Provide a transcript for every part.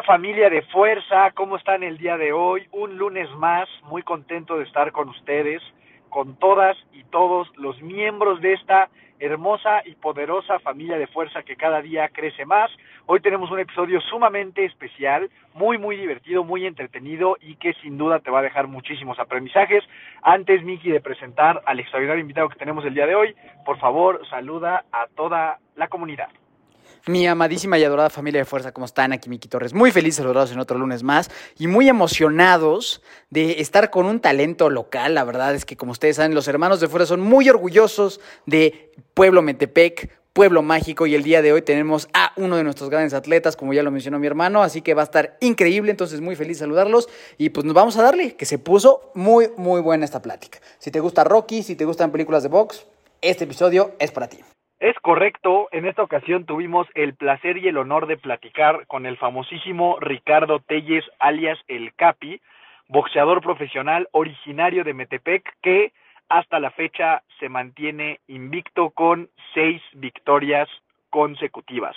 Familia de fuerza, ¿cómo están el día de hoy? Un lunes más, muy contento de estar con ustedes, con todas y todos los miembros de esta hermosa y poderosa familia de fuerza que cada día crece más. Hoy tenemos un episodio sumamente especial, muy, muy divertido, muy entretenido y que sin duda te va a dejar muchísimos aprendizajes. Antes, Miki, de presentar al extraordinario invitado que tenemos el día de hoy, por favor, saluda a toda la comunidad. Mi amadísima y adorada familia de fuerza, ¿cómo están? Aquí Miki Torres. Muy felices de saludarlos en otro lunes más y muy emocionados de estar con un talento local. La verdad es que, como ustedes saben, los hermanos de fuerza son muy orgullosos de Pueblo Metepec, Pueblo Mágico y el día de hoy tenemos a uno de nuestros grandes atletas, como ya lo mencionó mi hermano, así que va a estar increíble, entonces muy feliz saludarlos y pues nos vamos a darle, que se puso muy, muy buena esta plática. Si te gusta Rocky, si te gustan películas de box, este episodio es para ti. Es correcto, en esta ocasión tuvimos el placer y el honor de platicar con el famosísimo Ricardo Telles, alias El Capi, boxeador profesional originario de Metepec, que hasta la fecha se mantiene invicto con seis victorias consecutivas.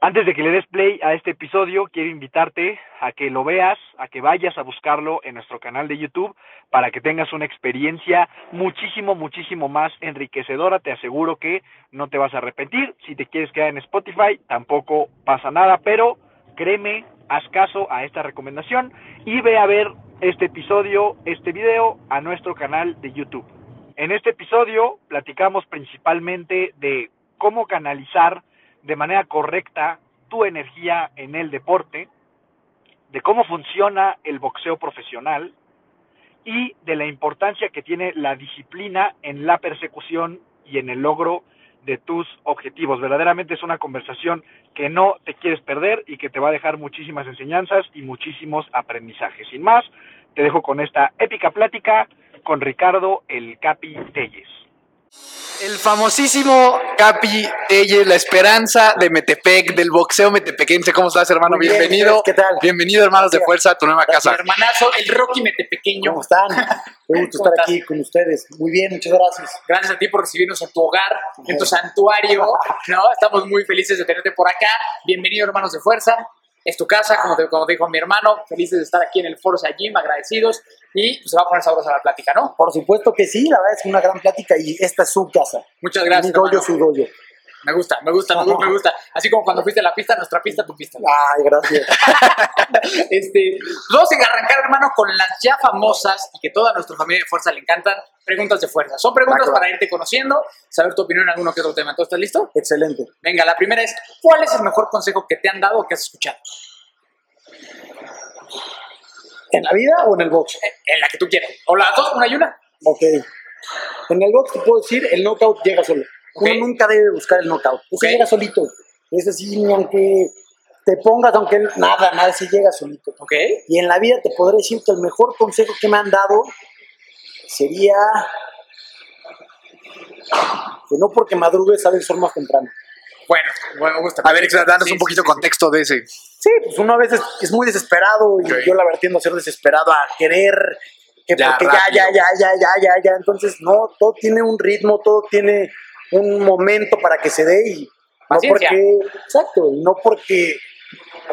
Antes de que le des play a este episodio, quiero invitarte a que lo veas, a que vayas a buscarlo en nuestro canal de YouTube para que tengas una experiencia muchísimo, muchísimo más enriquecedora. Te aseguro que no te vas a arrepentir. Si te quieres quedar en Spotify, tampoco pasa nada, pero créeme, haz caso a esta recomendación y ve a ver este episodio, este video a nuestro canal de YouTube. En este episodio platicamos principalmente de cómo canalizar de manera correcta tu energía en el deporte, de cómo funciona el boxeo profesional y de la importancia que tiene la disciplina en la persecución y en el logro de tus objetivos. Verdaderamente es una conversación que no te quieres perder y que te va a dejar muchísimas enseñanzas y muchísimos aprendizajes. Sin más, te dejo con esta épica plática con Ricardo el Capi Telles. El famosísimo Capi Telles, la esperanza de Metepec, del boxeo metepequense. ¿Cómo estás, hermano? Bien, Bienvenido. ¿qué tal? Bienvenido, hermanos de fuerza, a tu nueva casa. hermanazo, el Rocky Metepequeño. ¿Cómo están? Qué gusto ¿Cómo estar aquí con ustedes. Muy bien, muchas gracias. Gracias a ti por recibirnos en tu hogar, en tu santuario. ¿no? Estamos muy felices de tenerte por acá. Bienvenido, hermanos de fuerza. Es tu casa, como, te- como dijo mi hermano. Felices de estar aquí en el Forza Gym, agradecidos. Y pues, se va a poner sabrosa la plática, ¿no? Por supuesto que sí, la verdad es una gran plática y esta es su casa. Muchas gracias. Mi hermano. su doyo. Me gusta, me gusta, me gusta, me gusta. Así como cuando fuiste a la pista, nuestra pista, tu pista. Ay, gracias. este, vamos a arrancar, hermano, con las ya famosas y que toda nuestra familia de fuerza le encantan, preguntas de fuerza. Son preguntas para irte conociendo, saber tu opinión en alguno que otro tema. ¿Tú estás listo? Excelente. Venga, la primera es, ¿cuál es el mejor consejo que te han dado o que has escuchado? ¿En la vida o en el box? En la que tú quieras. O las dos, una y una. Ok. En el box te puedo decir, el knockout llega solo. Uno nunca debe buscar el knockout. Ese Ok. llega solito. Es así, ni aunque te pongas, aunque nada, nada, ese llega solito. ¿Ok? Y en la vida te podré decir que el mejor consejo que me han dado sería que no porque madrugues sale el sol más temprano. Bueno, bueno, gusta. A ver, danos Sí, un poquito sí, sí, contexto de ese. Sí, pues uno a veces es muy desesperado y yo la verdad tiendo a ser desesperado a querer que Ya, porque ya, ya, ya, ya, ya, ya, ya. Entonces, no, todo tiene un ritmo, todo tiene un momento para que se dé y no porque, exacto, y no porque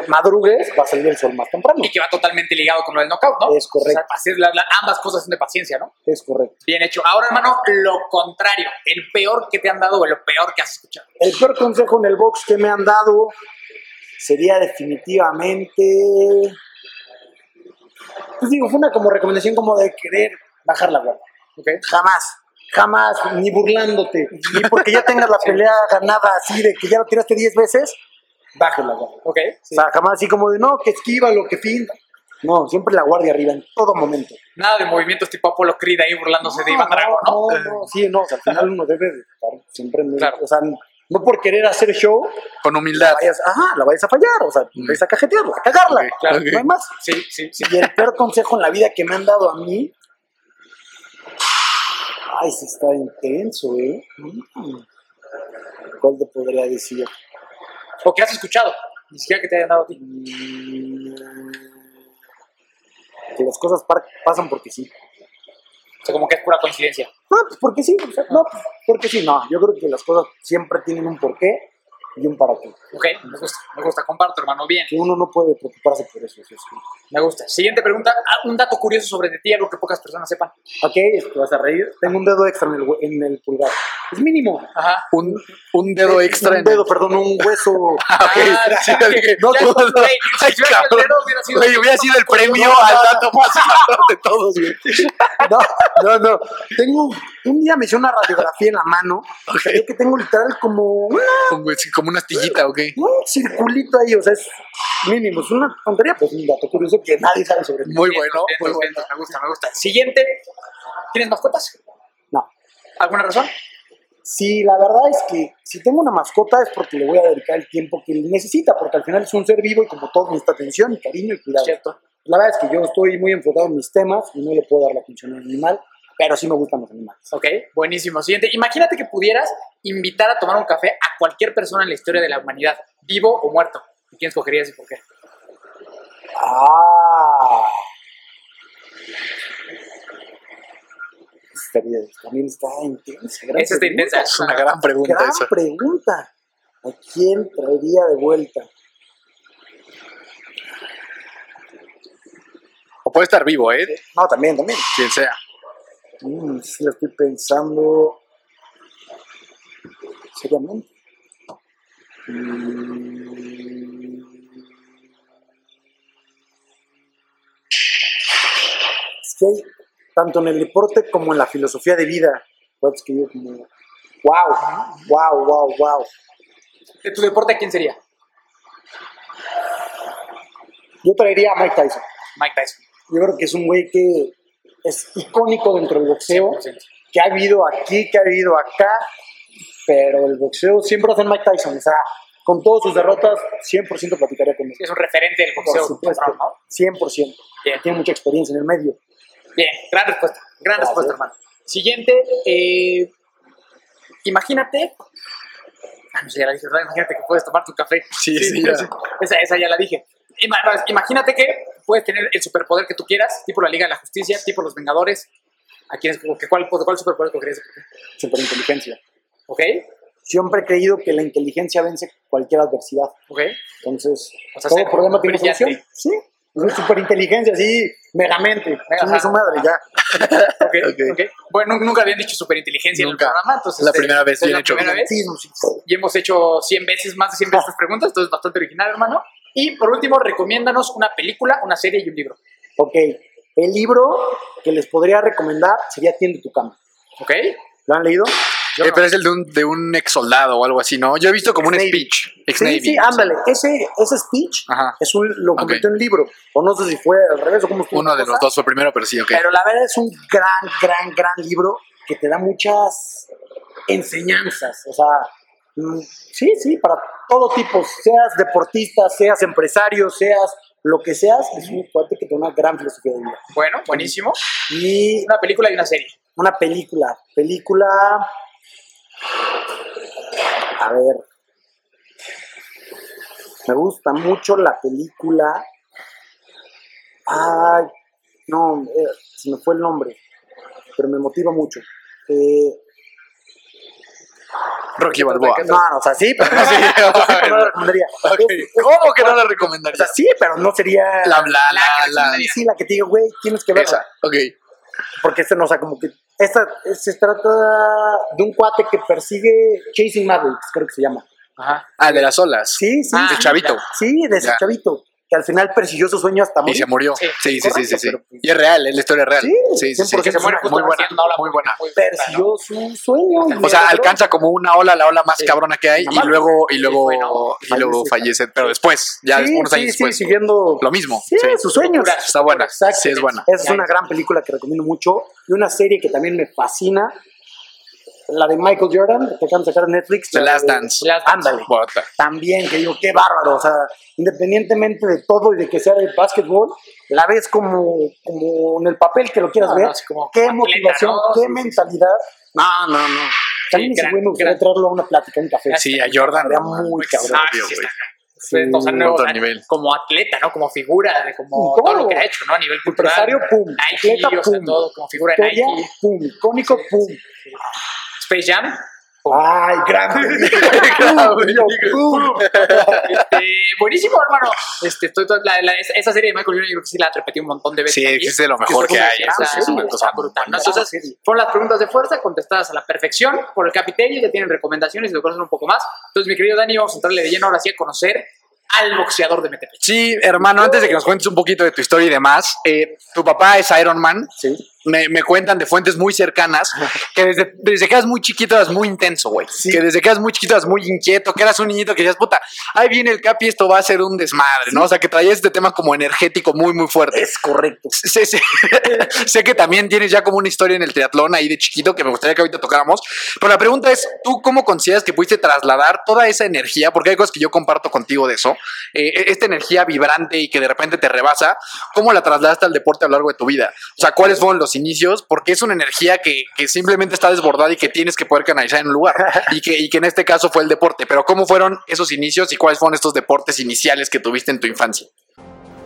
madrugues va a salir el sol más temprano. Y que va totalmente ligado con del knockout, ¿no? Es correcto. O sea, ambas cosas son de paciencia, ¿no? Es correcto. Bien hecho. Ahora, hermano, lo contrario. El peor que te han dado o lo peor que has escuchado. El peor consejo en el box que me han dado sería definitivamente. Pues digo, fue una como recomendación como de querer bajar la guardia. ¿Ok? Jamás, jamás, ni burlándote, ni porque ya tengas la pelea ganada así de que ya lo tiraste 10 veces, bajes la guardia. ¿Ok? O sea, jamás así como de no, que esquiva lo que finta. No, siempre la guardia arriba en todo momento. Nada de movimientos tipo Apolo Creed ahí burlándose de Iván Drago, ¿no? No, no, sí, no, o sea, al final uno debe de estar siempre muy, Claro. o sea, no por querer hacer show, Con la humildad. vayas, ajá, la vayas a fallar, o sea, vayas a cajetearla, a cagarla, Ok, claro, ok. no hay más. Sí, sí, sí. Y el peor consejo en la vida que me han dado a mí, ay, sí está intenso, ¿eh? ¿Cuál te podría decir? O que has escuchado, ni siquiera que te hayan dado a ti. Mm, Que las cosas pasan porque sí. O sea, como que es pura coincidencia. No, pues porque sí, o sea, no, pues porque sí, no. Yo creo que las cosas siempre tienen un porqué y un para qué. Ok, me gusta, me gusta. Comparto, hermano. Bien, Que uno no puede preocuparse por eso. eso sí. me gusta. Siguiente pregunta. Ah, Un dato curioso sobre de ti, algo que pocas personas sepan. Ok, te vas a reír. Tengo un dedo extra en el, en el pulgar. Es mínimo. Ajá. Un, un dedo extra Un en dedo, perdón, un hueso. Ah. Ah, Sí, ya, no, si hubiera sido el cabrón. dedo, hubiera sido- Güey, hubiera sido el premio No, al dato más de todos, güey. No, no, no. Tengo, un día me hice una radiografía en la mano. Que tengo literal como una- Como, como una astillita, ¿ok? un circulito ahí. O sea, es mínimo. Es una tontería, pues un dato curioso que nadie sabe sobre mí. Muy bueno, bien, muy bien, bueno. Me gusta, me gusta. Siguiente. ¿Tienes mascotas? No. ¿Alguna razón? Sí, la verdad es que si tengo una mascota es porque le voy a dedicar el tiempo que él necesita, porque al final es un ser vivo y como todo necesita atención y cariño y cuidado. Cierto. La verdad es que yo estoy muy enfocado en mis temas y no le puedo dar la atención al animal, pero sí me gustan los animales. Ok, buenísimo. Siguiente. Imagínate que pudieras invitar a tomar un café a cualquier persona en la historia de la humanidad, vivo o muerto. ¿Y quién escogerías y por qué? Ah. También está intensa. gran Esa está intensa. Es una gran pregunta Gran pregunta. ¿A quién traería de vuelta? O puede estar vivo, ¿eh? No, también, también. Quien sea. Mm, sí, la estoy pensando seriamente. Mm. Es que hay, tanto en el deporte como en la filosofía de vida, pues que yo como, wow, wow, wow, wow. ¿De tu deporte quién sería? Yo traería a Mike Tyson. Mike Tyson. Yo creo que es un güey que es icónico dentro del boxeo. 100%. que ha habido aquí, que ha habido acá, pero el boxeo siempre ser Mike Tyson. O sea, con todas sus derrotas, 100% platicaría con él. Es un referente del Por boxeo. supuesto, cabrón, ¿no? 100%. Bien. Tiene mucha experiencia en el medio. Bien, gran respuesta. Gran Gracias. respuesta, hermano. Siguiente. eh, imagínate. Ah, no sé, ya la dije, ¿verdad? Imagínate que puedes tomar tu café. Sí, sí, ya. Esa, esa ya la dije. Ima- Imagínate que puedes tener el superpoder que tú quieras, tipo la Liga de la Justicia, tipo los Vengadores. ¿A quién es, cuál, ¿Cuál superpoder cogerías? Superinteligencia. ¿Ok? Siempre he creído que la inteligencia vence cualquier adversidad. ¿Ok? Entonces, O sea, todo problema tiene solución. Sí. Es superininteligencia, sí, megamente. Chingue su madre, ya. Ok, Ok. ok. Bueno, nunca habían dicho superinteligencia en el Nunca. programa, entonces... La eh, primera vez, bien la hecho. primera vez. Sí, no, sí. y hemos hecho 100 veces, más de 100 veces estas preguntas, entonces bastante original, hermano. Y por último, recomiéndanos una película, una serie y un libro. Ok, el libro que les podría recomendar sería Tiende tu cama. ¿Ok? ¿Lo han leído? Yo Eh, no. pero es el de un, de un ex soldado o algo así, ¿no? Yo he visto como un speech. Ex Sí, Navy. sí, ándale. Ese, ese speech Ajá. es un, lo convirtió en libro. O no sé si fue al revés o cómo estuvo Uno de cosa, los dos fue primero, pero sí, ok. Pero la verdad es un gran, gran, gran libro que te da muchas enseñanzas. O sea, mm, sí, sí, para todo tipo. Seas deportista, seas empresario, seas lo que seas, es un cuate que tiene una gran filosofía de vida. Bueno, buenísimo. Y Una película y una serie. una película. Película. A ver. Me gusta mucho la película. Ay, no, eh, se me fue el nombre. Pero me motiva mucho. Eh, Rocky Balboa. no, no, o sea, sí, pero no, Sí, no la recomendaría. Ok. Es- es- ¿Cómo que no la O sea, recomendaría? sí, pero no sería. La, la, la, sí, la que te digo, güey, tienes que verla. Esa, ok. Porque este no, o sea, como que. Esta se trata de un cuate que persigue Chasing Mavericks, creo que se llama. Ajá. Ah, de las olas. Sí, sí. Ah, El chavito. Sí, de ese Ya. chavito. Que al final persiguió su sueño hasta Y morir. se murió. Sí, Sí, sí, sí, sí, sí. pero- Y es real, es la historia real. Sí, Sí, sí, sí. 100% Que se muere Muy buena, haciendo una ola muy buena. muy buena, ¿no? Persiguió su sueño. y O sea, alcanza como una ola, la ola más Sí. cabrona que hay, y luego, y luego, y luego Fallece. fallece. Pero después, ya Sí, unos sí, años sí, después. siguiendo Lo mismo. Sí, sí. sus sueños. Está buena. Exacto. Sí, es buena. Esa es una gran película que recomiendo mucho. Y una serie que también me fascina. La de Michael Jordan, que acaban de sacar en Netflix. The la Last de- Dance. Last Dance. Ándale. También, que digo, qué bárbaro. O sea, independientemente de todo y de que sea de básquetbol, la ves como, como en el papel que lo quieras No, ver. no, como- qué como atleta, motivación, ¿no? qué Sí, sí, mentalidad. No, no, no. También güey me gustaría gran- traerlo a una plática, a un café. Sí, a Jordan. No, muy cabrón. Ah, sí, Sí, o sea, Sí, no, otro o sea, nivel. como atleta, ¿no? Como figura, como Todo. todo lo que ha hecho, ¿no? A nivel cultural. Empresario, pum. Nike, Atleta, o sea, pum. todo, como figura de Nike. pum. Icónico, pum. Space Jam. Ay, gran. Este, buenísimo, hermano. Este, estoy, todo- la- la- esa- esa serie de Michael Jordan yo creo que sí la repetí un montón de veces. Sí, aquí. es de lo mejor que hay, sí, es una cosa brutal. ¿no? Entonces, fueron las preguntas de fuerza contestadas a la perfección por el capiterio. Ya tienen recomendaciones y lo conocen un poco más. Entonces, mi querido Dani, vamos a entrarle de lleno ahora sí a conocer al boxeador de Metepec. Sí, hermano, antes de que nos cuentes un poquito de tu historia y demás, eh, tu papá es Iron Man. Sí. Me, me cuentan de fuentes muy cercanas que desde, desde que eras muy chiquito eras muy intenso, güey. Sí. Que desde que eras muy chiquito eras muy inquieto, que eras un niñito que decías, puta, ahí viene el capi, esto va a ser un desmadre, ¿no? O sea, que traías este tema como energético muy, muy fuerte. Es correcto. Sé, sé- sé que también tienes ya como una historia en el triatlón ahí de chiquito que me gustaría que ahorita tocáramos. Pero la pregunta es, ¿tú cómo consideras que pudiste trasladar toda esa energía? Porque hay cosas que yo comparto contigo de eso. eh, esta energía vibrante y que de repente te rebasa, ¿cómo la trasladaste al deporte a lo largo de tu vida? O sea, ¿cuáles fueron los inicios? Porque es una energía que, simplemente está desbordada y que tienes que poder canalizar en un lugar. Y que, en este caso fue el deporte. Pero ¿cómo fueron esos inicios y cuáles fueron estos deportes iniciales que tuviste en tu infancia?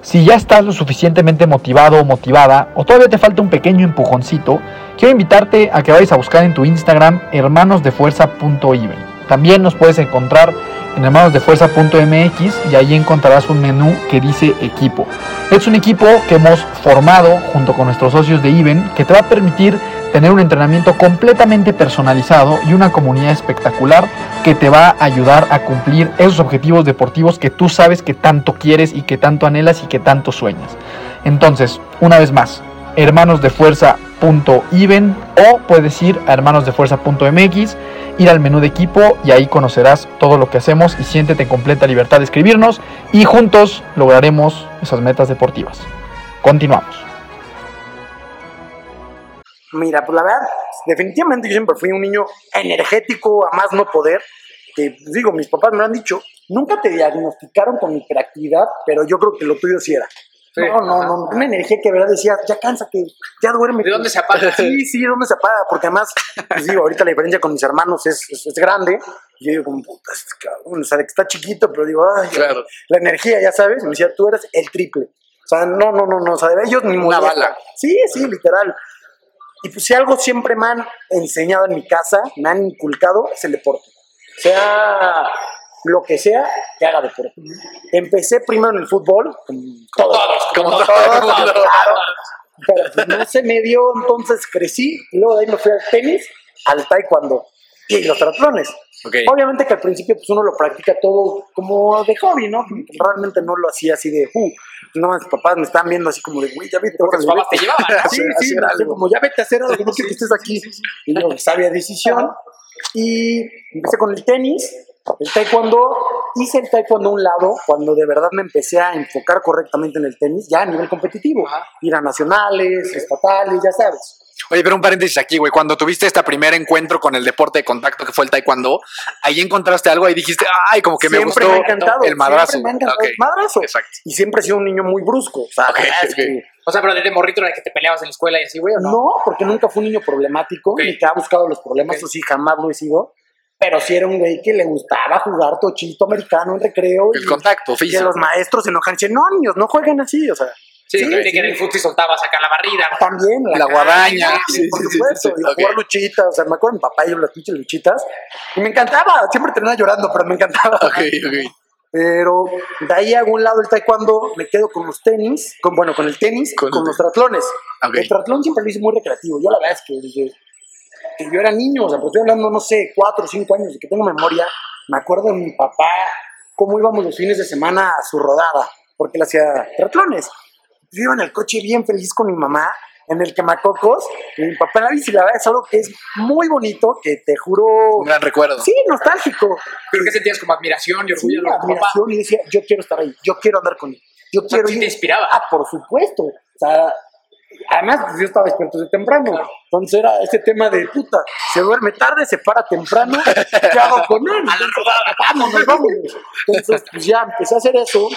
Si ya estás lo suficientemente motivado o motivada, o todavía te falta un pequeño empujoncito, quiero invitarte a que vayas a buscar en tu Instagram hermanosdefuerza.even. También nos puedes encontrar en hermanosdefuerza.mx y ahí encontrarás un menú que dice equipo. Es un equipo que hemos formado junto con nuestros socios de Even que te va a permitir tener un entrenamiento completamente personalizado y una comunidad espectacular que te va a ayudar a cumplir esos objetivos deportivos que tú sabes que tanto quieres y que tanto anhelas y que tanto sueñas. Entonces, una vez más, hermanosdefuerza.even o puedes ir a hermanosdefuerza.mx, ir al menú de equipo y ahí conocerás todo lo que hacemos y siéntete en completa libertad de escribirnos y juntos lograremos esas metas deportivas. Continuamos. Mira, pues la verdad, definitivamente yo siempre fui un niño energético a más no poder. Que pues, digo, mis papás me lo han dicho, nunca te diagnosticaron con hiperactividad, pero yo creo que lo tuyo sí era. Sí. No, no, no, una energía que de verdad decía, ya cánsate, ya duerme. ¿De dónde se apaga? Sí, sí, ¿de dónde se apaga? Porque además, pues digo, ahorita la diferencia con mis hermanos es, es, es grande. Y yo digo, como, puta, este cabrón, o sea, de que está chiquito, pero digo, ay, Claro. la energía, ya sabes. Me decía, tú eres el triple. O sea, no, no, no, no, o sea, de ellos ni Una bala. Sí, sí, literal. Y pues si algo siempre me han enseñado en mi casa, me han inculcado, es el deporte. Sea lo que sea, que haga deporte. Empecé primero en el fútbol, como todos, como todos, todo. claro. Pero pues, no se me dio, entonces crecí, y luego de ahí me fui al tenis, al taekwondo y los triatlones. Ok. Obviamente que al principio pues uno lo practica todo como de hobby, ¿no? Realmente no lo hacía así de, uh, no, mis papás me están viendo así como de, güey, ya vete, Porque tus papás te vete". llevaban, ¿no? Sí, sí, así algo. como ya vete a hacer algo, no quiero que estés aquí. Y yo, sabia decisión. Y empecé con el tenis, el taekwondo. Hice el taekwondo a un lado cuando de verdad me empecé a enfocar correctamente en el tenis, ya a nivel competitivo. Ir a nacionales, estatales, ya sabes. Oye, pero un paréntesis aquí, güey. Cuando tuviste este primer encuentro con el deporte de contacto que fue el taekwondo, ahí encontraste algo y dijiste, ay, como que me gustó me ha encantado. el madrazo. Siempre me ha encantado el madrazo. Exacto. Y siempre he sido un niño muy brusco. O sea, O pero desde morrito era que te peleabas en la escuela y así, güey, ¿o no? No, porque nunca fui un niño problemático, ni que ha buscado los problemas, eso sí, jamás lo he sido. Pero sí era un güey que le gustaba jugar tochito americano en recreo. El y contacto que físico. los maestros se enojan y dicen, no, niños, no jueguen así, o sea. Sí, Sí, de sí. que en el fútbol soltabas acá la barrida. También. La guadaña. caña, Sí, por sí, sí, supuesto. sí, sí. y a Ok. jugar luchitas, o sea, me acuerdo de mi papá y yo las pinches luchitas. Y me encantaba, siempre terminaba llorando, pero me encantaba. Ok, ok. Pero de ahí hago un lado el taekwondo, me quedo con los tenis, con, bueno, con el tenis, Con con, el los triatlones. Ok. El triatlón siempre lo hice muy recreativo. Yo la verdad es que desde que yo era niño, o sea, pues estoy hablando, no sé, cuatro o cinco años de que tengo memoria, me acuerdo de mi papá, cómo íbamos los fines de semana a su rodada. porque él hacía triatlones. Yo iba en el coche bien feliz con mi mamá, en el quemacocos, y mi papá en la bici, la verdad es algo que es muy bonito, que te juro... Un gran recuerdo. Sí, nostálgico. Creo que sentías como admiración y Sí, orgullo papá. admiración, y decía, yo quiero estar ahí, yo quiero andar con él, yo O sea, quiero sí ir. te inspiraba. Ah, por supuesto. O sea, además pues, yo estaba despierto desde temprano. Claro. Entonces era este tema de puta, se duerme tarde, se para temprano, ¿qué hago con él? Entonces, vámonos, vámonos. Entonces, pues ya empecé a hacer eso,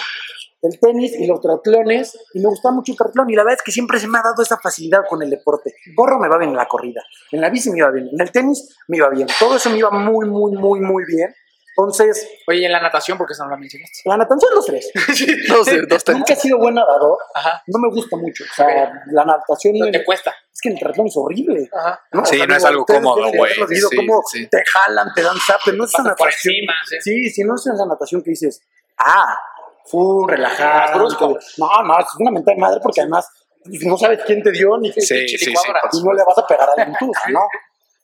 el tenis y los triatlones, y me gustaba mucho el triatlón, y la verdad es que siempre se me ha dado esa facilidad con el deporte. Gorro me va bien en la corrida, en la bici me iba bien, en el tenis me iba bien, todo eso me iba muy, muy, muy, muy bien. Entonces, Oye, ¿y en la natación, ¿por qué eso no la mencionaste? la natación los tres. Dos, dos tenis. Nunca he sido buen nadador, Ajá. no me gusta mucho. O sea, la natación No te cuesta. es que el triatlón es horrible. Ajá. ¿no? Sí, O sea, no es algo cómodo, güey. Sí, cómo sí. te jalan, te dan zape, no es por natación. encima, sí. Sí, si no es esa natación que dices, ah, full, relajado. Brusco. No, no, es una mental madre porque además pues, no sabes quién te dio ni qué Sí, sí, sí. y no le vas a pegar a alguien tú, ¿no?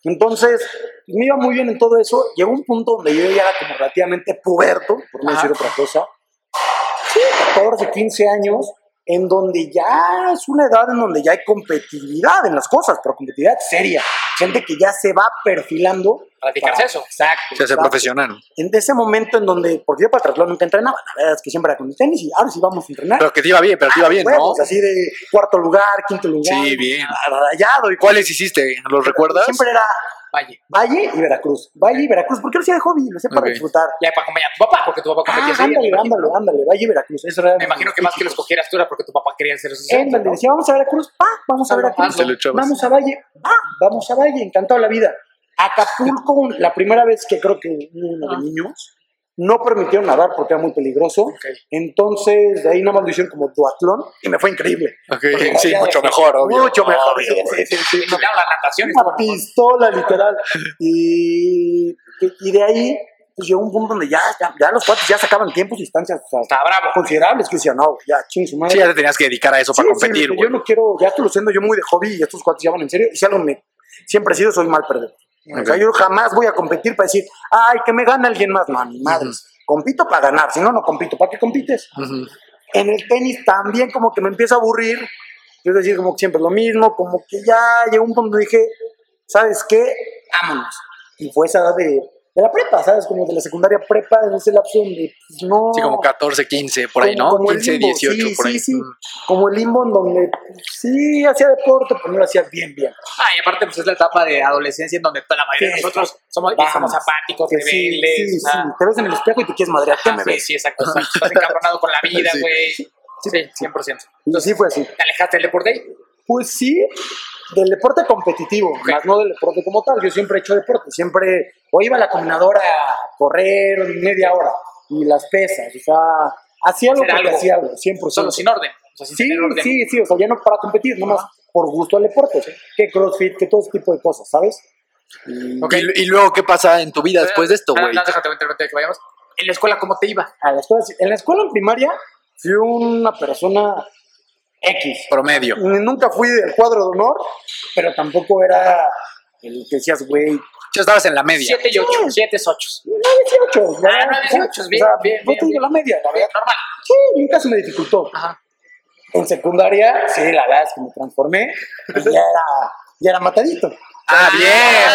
Entonces, me iba muy bien en todo eso. Llegó un punto donde yo ya era como relativamente puberto, por no Ajá. decir otra cosa. Sí, 14, 15 años, en donde ya es una edad en donde ya hay competitividad en las cosas, pero competitividad seria. Gente que ya se va perfilando. Para dedicarse a eso. Exacto. Se hace exacto. profesional. En ese momento en donde, porque yo para el triatlón nunca entrenaba, la verdad es que siempre era con el tenis y ahora sí vamos a entrenar. Pero que te iba bien, pero te iba bien, ¿no? Así de cuarto lugar, quinto lugar. Sí, bien. Rayado. Y ¿Cuáles hiciste? ¿Los recuerdas? Siempre era Valle. Valle y Veracruz. Valle y Veracruz. ¿Por qué lo hacía de hobby? Lo hacía para disfrutar. Ya para acompañar a tu papá, porque tu papá competía Ah, ándale, ándale, ándale. Valle y Veracruz. Eso era Me imagino que más que los cogieras tú era porque tu papá quería hacer eso. Ándale, decía, vamos a Veracruz, va, vamos a Veracruz. Vamos a Valle, va, vamos a Valle, encantado la vida. Acapulco, la primera vez que creo que uno de Ah. niños, no permitieron nadar porque era muy peligroso. Entonces, de ahí nada más lo hicieron como duatlón y me fue increíble. Porque sí, mucho mejor, obvio. Mucho mejor. Obvio, sí, la natación una pistola literal. Y, y de ahí pues llegó un punto donde ya, ya, ya los cuates ya sacaban tiempos y distancias o sea, considerables que decían no ya ching su madre Sí, ya te tenías que dedicar a eso para Sí, competir, sí, yo no quiero ya estoy lo siendo yo muy de hobby y estos cuates ya van en serio. Y si algo me siempre he sido soy mal perdedor o sea Ok. yo jamás voy a competir para decir ay que me gane alguien más no ni madres compito para ganar si no no compito ¿para qué compites? En el tenis también como que me empieza a aburrir. Es decir, como que siempre lo mismo, como que ya llegó un punto donde dije, ¿sabes qué? Vámonos. Y fue esa edad de, de la prepa, ¿sabes? Como de la secundaria prepa, en ese lapso donde pues, no... Sí, como 14, 15, por ahí, ¿no? como el 15, limbo, 18, sí, por ahí. Sí, sí, Mm. como el limbo en donde pues, sí hacía deporte, pero no lo hacía bien, bien. Ah, y aparte, pues es la etapa de adolescencia en donde toda la mayoría de Sí. nosotros somos, Vamos. somos apáticos, Que sí, rebeldes. sí, sí, o sea, te ves en el espejo y te quieres madrear, ¿qué me sí, ves? sí, exacto. Estás encabronado con la vida, Sí. güey. Sí, 100%. Y sí fue así. ¿Te alejaste del deporte ahí? Pues sí, del deporte competitivo, más no del deporte como tal. Yo siempre he hecho deporte, siempre o iba a la combinadora a correr media hora y las pesas, o sea, hacía porque algo. hacía algo, 100%. Solo sin orden. O sea, sin Sí, orden. sí, sí, o sea, ya no para competir, nomás por gusto al deporte, que crossfit, que todo ese tipo de cosas, ¿sabes? Y Ok. Y, y luego, ¿qué pasa en tu vida después de esto, Ah, güey? no, déjate, que vayamos. En la escuela, ¿cómo te iba? a la escuela, en la escuela en primaria fui una persona X. Promedio. Nunca fui del cuadro de honor, pero tampoco era el que decías, güey, Ya estabas en la media. 7 y 8. 7 es 8. 18. Ah, no, 18, bien, bien, No bien, te digo bien. la media, la verdad. Normal. Sí, nunca se me dificultó. Ajá. En secundaria, sí, la verdad es que me transformé y ya era, ya era matadito. Ah, bien.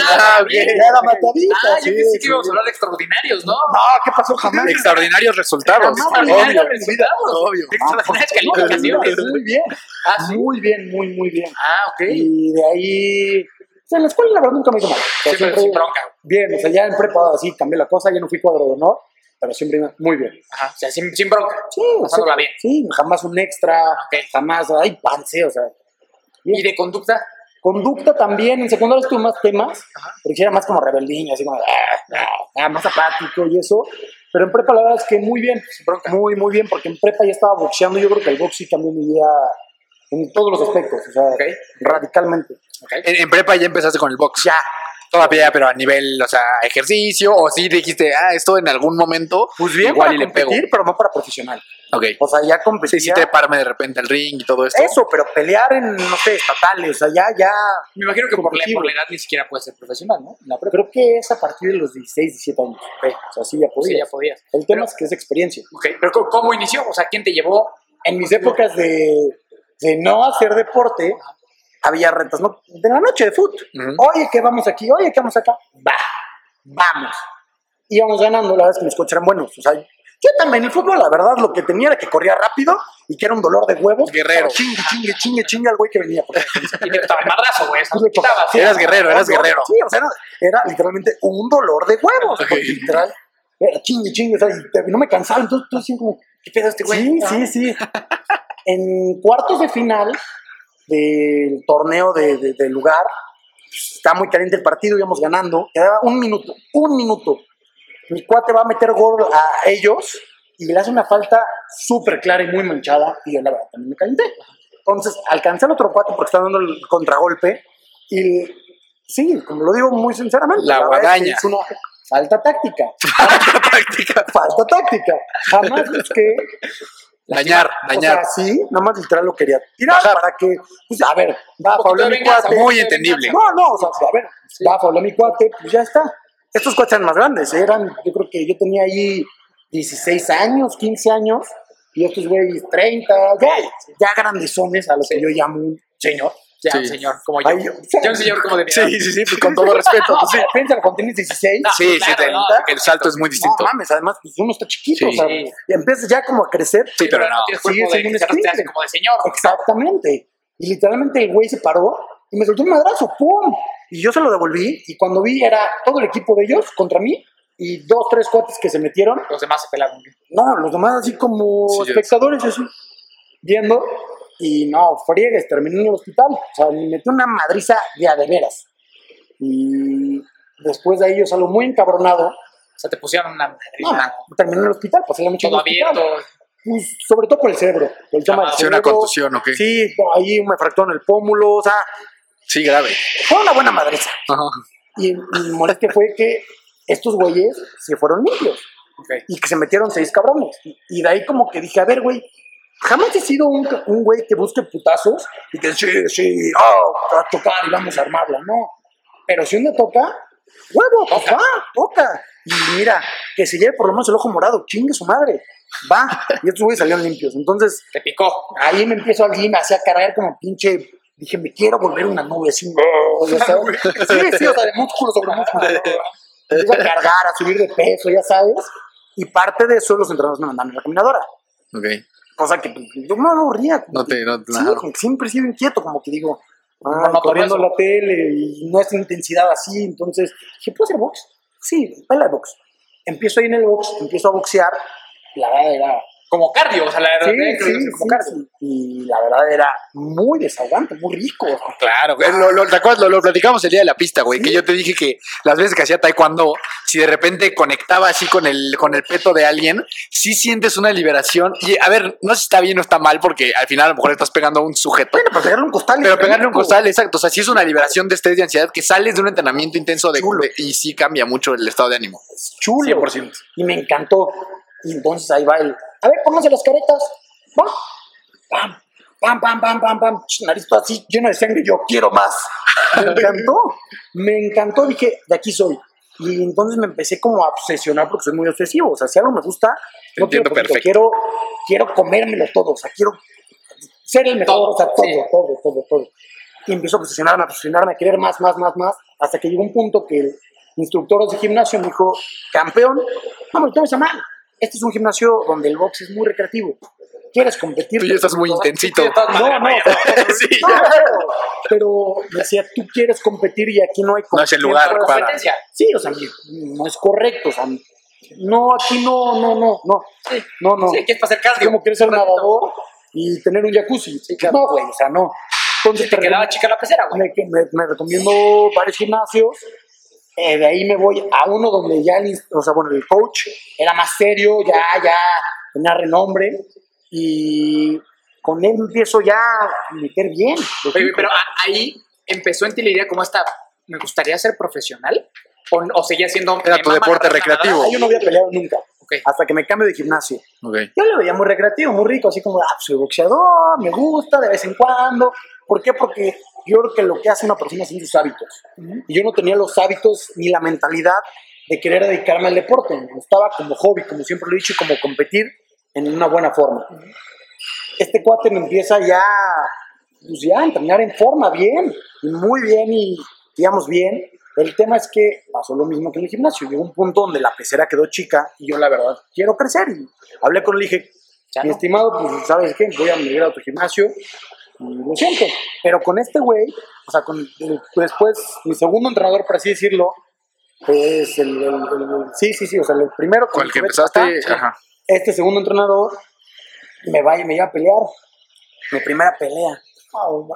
Ah, bien. Ya era matadito. Ah, yo sí, pensé que sí. íbamos a hablar de extraordinarios, ¿no? No, ¿qué pasó? Jamás. Extraordinarios resultados. Extraordinarios Obvio. resultados. Obvio. Extraordinarias Ah, calificaciones. Muy bien. Ah, sí. Muy bien, muy, muy bien. Ah, ok. Y de ahí. O sea, en la escuela, la verdad, nunca me hizo mal. O sea, Siempre sin bronca. Bien, o sea, ya en prepa así cambié la cosa, ya no fui cuadro de honor, pero siempre iba muy bien. Ajá. O sea, sin, sin bronca. Sí, o sea, Pasándola bien. sí, jamás un extra, Ok. jamás, ay, pance, o sea. bien. ¿Y de conducta? Conducta también, en secundaria estuve más temas, porque era más como rebeldín, así como, ah, ah, ah, más apático y eso. Pero en prepa la verdad es que muy bien, muy, muy bien, porque en prepa ya estaba boxeando, yo creo que el box sí cambió mi vida en todos los aspectos, o sea, radicalmente. En, en prepa ya empezaste con el box. Ya, Todavía, pero a nivel, o sea, ejercicio, o sí dijiste, ah, esto en algún momento, Pues bien igual para y le pego. competir, pero no para profesional. Ok. O sea, ya Sí, competía. sí, te parme de repente al ring y todo esto. Eso, pero pelear en, no sé, estatales, o sea, ya, ya. Me imagino que por la, por la edad ni siquiera puedes ser profesional, ¿no? La. Creo que es a partir de los 16, 17 años. O sea, sí, ya Sí, podía. ya podías. El tema Pero- es que es experiencia. Ok, pero ¿cómo- ¿cómo inició? O sea, ¿quién te llevó? En mis épocas de, de no hacer deporte, había retas, ¿no? De la noche de fútbol. Ujú. Oye, que vamos aquí, oye, que vamos acá. Va, vamos. Íbamos ganando, la verdad es que mis coches eran buenos. O sea, yo también el fútbol, la verdad, lo que tenía era que corría rápido y que era un dolor de huevos. Guerrero. Chingue, chingue, chingue, chingue al güey que venía. por favor. Y te gustaba el madrazo, güey. Pues le tocaba. Eras guerrero, eras guerrero. Sí, o sea, era, era literalmente un dolor de huevos. Porque literal, era chingue, chingue, o sea, y te- no me cansaba. Entonces tú así como, ¿Qué pedo este güey? Sí, sí, sí. en cuartos de final del torneo de, de- del lugar, está muy caliente el partido, íbamos ganando, quedaba un minuto, un minuto. Mi cuate va a meter gol a ellos y le hace una falta súper clara y muy manchada y yo la verdad también me calenté. Entonces alcancé al otro cuate porque estaba dando el contragolpe y sí, como lo digo muy sinceramente, La verdad es que guadaña. Es una falta táctica, Práctica. falta táctica. Jamás busqué Dañar, dañar. o sea, sí, nada más literal lo quería tirar para que, pues, a ver, va de mi cuate. Muy entendible. No, no, o sea, a ver, va a faular mi cuate, pues ya está. Estos cuates eran más grandes, eran, yo creo que yo tenía ahí 16 años, 15 años, y estos güeyes 30, ya, ya grandezones a lo que yo llamo un señor. Ya, Sí. señor, como yo. Ay, yo- Ya un señor como de mi edad. Sí, sí, sí, pues con todo respeto. Pues sí. piénsalo, cuando tienes 16, No, Sí, sí, claro, te- no, el salto es muy distinto. no mames, además, pues uno está chiquito, Sí. o sea, y empiezas ya como a crecer. Sí, pero no. tienes cuerpo de un te hace como de señor. Exactamente. Y literalmente el güey se paró y me soltó un madrazo, ¡pum! Y yo se lo devolví y cuando vi era todo el equipo de ellos contra mí y dos, tres cuates que se metieron. Los demás se pelaron. No, los demás así como Sí, espectadores así, viendo. Y no, friegues, terminé en el hospital. O sea, me metí una madriza de a de veras. Y después de ahí yo salgo muy encabronado. O sea, te pusieron una No, madrina. terminé en el hospital, noche en todo hospital. abierto. Pues, sobre todo por el cerebro. Por el tema del Ah, Sí, una cerebro. contusión, ¿ok? Sí, ahí me fracturó en el pómulo, o sea, Sí, grave. fue una buena madriza. Ajá. Y mi molestia fue que estos güeyes se fueron limpios Ok. y que se metieron seis cabrones. Y, y de ahí como que dije, a ver, güey, jamás he sido un, un güey que busque putazos y que sí, sí, oh, a chocar y vamos a armarla, no. Pero si uno toca, huevo, toca, toca. Y mira, que se lleve por lo menos el ojo morado, chingue su madre. Va. Y estos güeyes salieron limpios. Entonces, Te picó. ahí me empiezo al gym, me hacía cargar como pinche. Dije, me quiero volver una nube así. ya sabes. Sí, sí, o sea, de músculo sobre músculo. Empiezo a cargar, a subir de peso, ya sabes. Y parte de eso los entrenadores me mandaron en la caminadora. Ok. Cosa que yo me aburría. como No te, no, sí, ajá. como que siempre he sido inquieto, como que digo, ah, corriendo la tele y no es intensidad así. Entonces, dije, ¿puedo hacer box? Sí, baila de box. Empiezo ahí en el box, empiezo a boxear. La verdad era Como cardio. O sea, la verdad Sí, es que sí, lo hice como sí, cardio. sí. Y la verdad era muy desahogante, muy rico. Claro, güey. Lo, lo, ¿te acuerdas? Lo, lo platicamos el día de la pista, güey. Que yo te dije que las veces que hacía taekwondo, si de repente conectaba así con el, con el peto de alguien, sí sientes una liberación. Y a ver, no sé si está bien o está mal, porque al final a lo mejor le estás pegando a un sujeto. Bueno, pero pegarle un costal. Pero pegarle un costal, exacto. O sea, sí es una liberación de estrés, de ansiedad, que sales de un entrenamiento intenso de, Chulo. de- y sí cambia mucho el estado de ánimo. Es chulo. 100%. Y me encantó. Y entonces ahí va el. A ver, pónganse las caretas. Va. Pam, pam, pam, pam, pam, pam. Nariz toda así lleno de sangre. Yo quiero más. Me encantó. Me encantó. Dije, de aquí soy. Y entonces me empecé como a obsesionar porque soy muy obsesivo. O sea, si algo me gusta, no quiero poquito. Quiero, quiero comérmelo todo. O sea, quiero ser el mejor. Todo, o sea, todo, sí. todo, todo, todo. Y empiezo a obsesionarme, a obsesionarme, a querer más, más, más, más. Hasta que llegó un punto que el instructor de gimnasio me dijo, campeón, vamos, no te vas a mal. Este es un gimnasio donde el box es muy recreativo. ¿Quieres competir? Tú ya estás muy No, intensito. No, no, Sí, no, pero, decía, tú quieres competir y aquí no hay No es el competencia. lugar para- Competencia. Sí, o sea, no es correcto, o sea, no, aquí no, no, no, no, no, no. Sí, ¿quieres para hacer Es cardio? como quieres ser nadador y tener un jacuzzi. No, güey, o sea, no. Entonces Te te quedaba chica la pecera, güey. me, me- me recomiendo varios gimnasios. Eh, de ahí me voy a uno donde ya el, o sea, bueno, el coach era más serio, ya, ya tenía renombre. Y con él empiezo ya a meter bien. Oye, pero a- ahí empezó en ti la idea como esta me gustaría ser profesional? ¿O, o seguía siendo... Era tu deporte recreativo. yo no había peleado nunca. Ok. Hasta que me cambio de gimnasio. Yo lo veía muy recreativo, muy rico, así como, ah, soy boxeador, me gusta de vez en cuando. ¿Por qué? Porque yo creo que lo que hace una persona son sus hábitos. Y yo no tenía los hábitos ni la mentalidad de querer dedicarme al deporte. Me gustaba como hobby, como siempre lo he dicho, como competir en una buena forma. Este cuate me empieza ya, pues ya a entrenar en forma, bien, y muy bien, y digamos bien. El tema es que pasó lo mismo que en el gimnasio. Llegó un punto donde la pecera quedó chica y yo, la verdad, quiero crecer. Y hablé con él y dije, mi estimado, pues, ¿sabes qué? Voy a migrar a tu gimnasio. Lo siento. Pero con este güey, o sea, con el- después, mi segundo entrenador, por así decirlo, es el, el- el- sí, sí, sí, o sea, el primero Con el que empezaste, ajá. este segundo entrenador me va y me lleva a pelear. Mi primera pelea. Oh.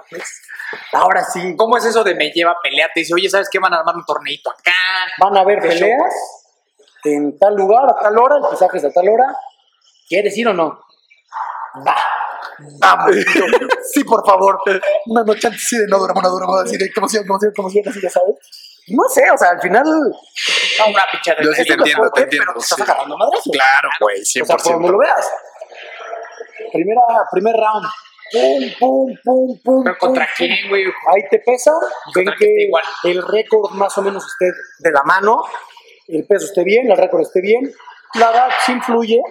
Ahora sí, ¿Cómo es eso de me lleva a pelear? Te dice, oye, ¿sabes qué? Van a armar un torneito acá. van a haber peleas en tal lugar, a tal hora, el pisaje es a tal hora. ¿Quieres ir o no? Va. Vamos. Yo, sí, por favor. Una noche antes sí de no duramos, no duramos, así de como si, como si, como si, así ya sabes. No sé, o sea, al final. No, una picha de Yo sí te entiendo, te entiendo, Pero te estás sí. agarrando madrazos. Claro, güey, O sea, por donde 100%. lo veas. Primera, primer round. Pum, pum, pum, pum. ¿Pero contra pum. quién, güey? Ahí te pesa, ven que esté que igual. el récord más o menos esté de la mano, el peso esté bien, el récord esté bien, la edad sí influye,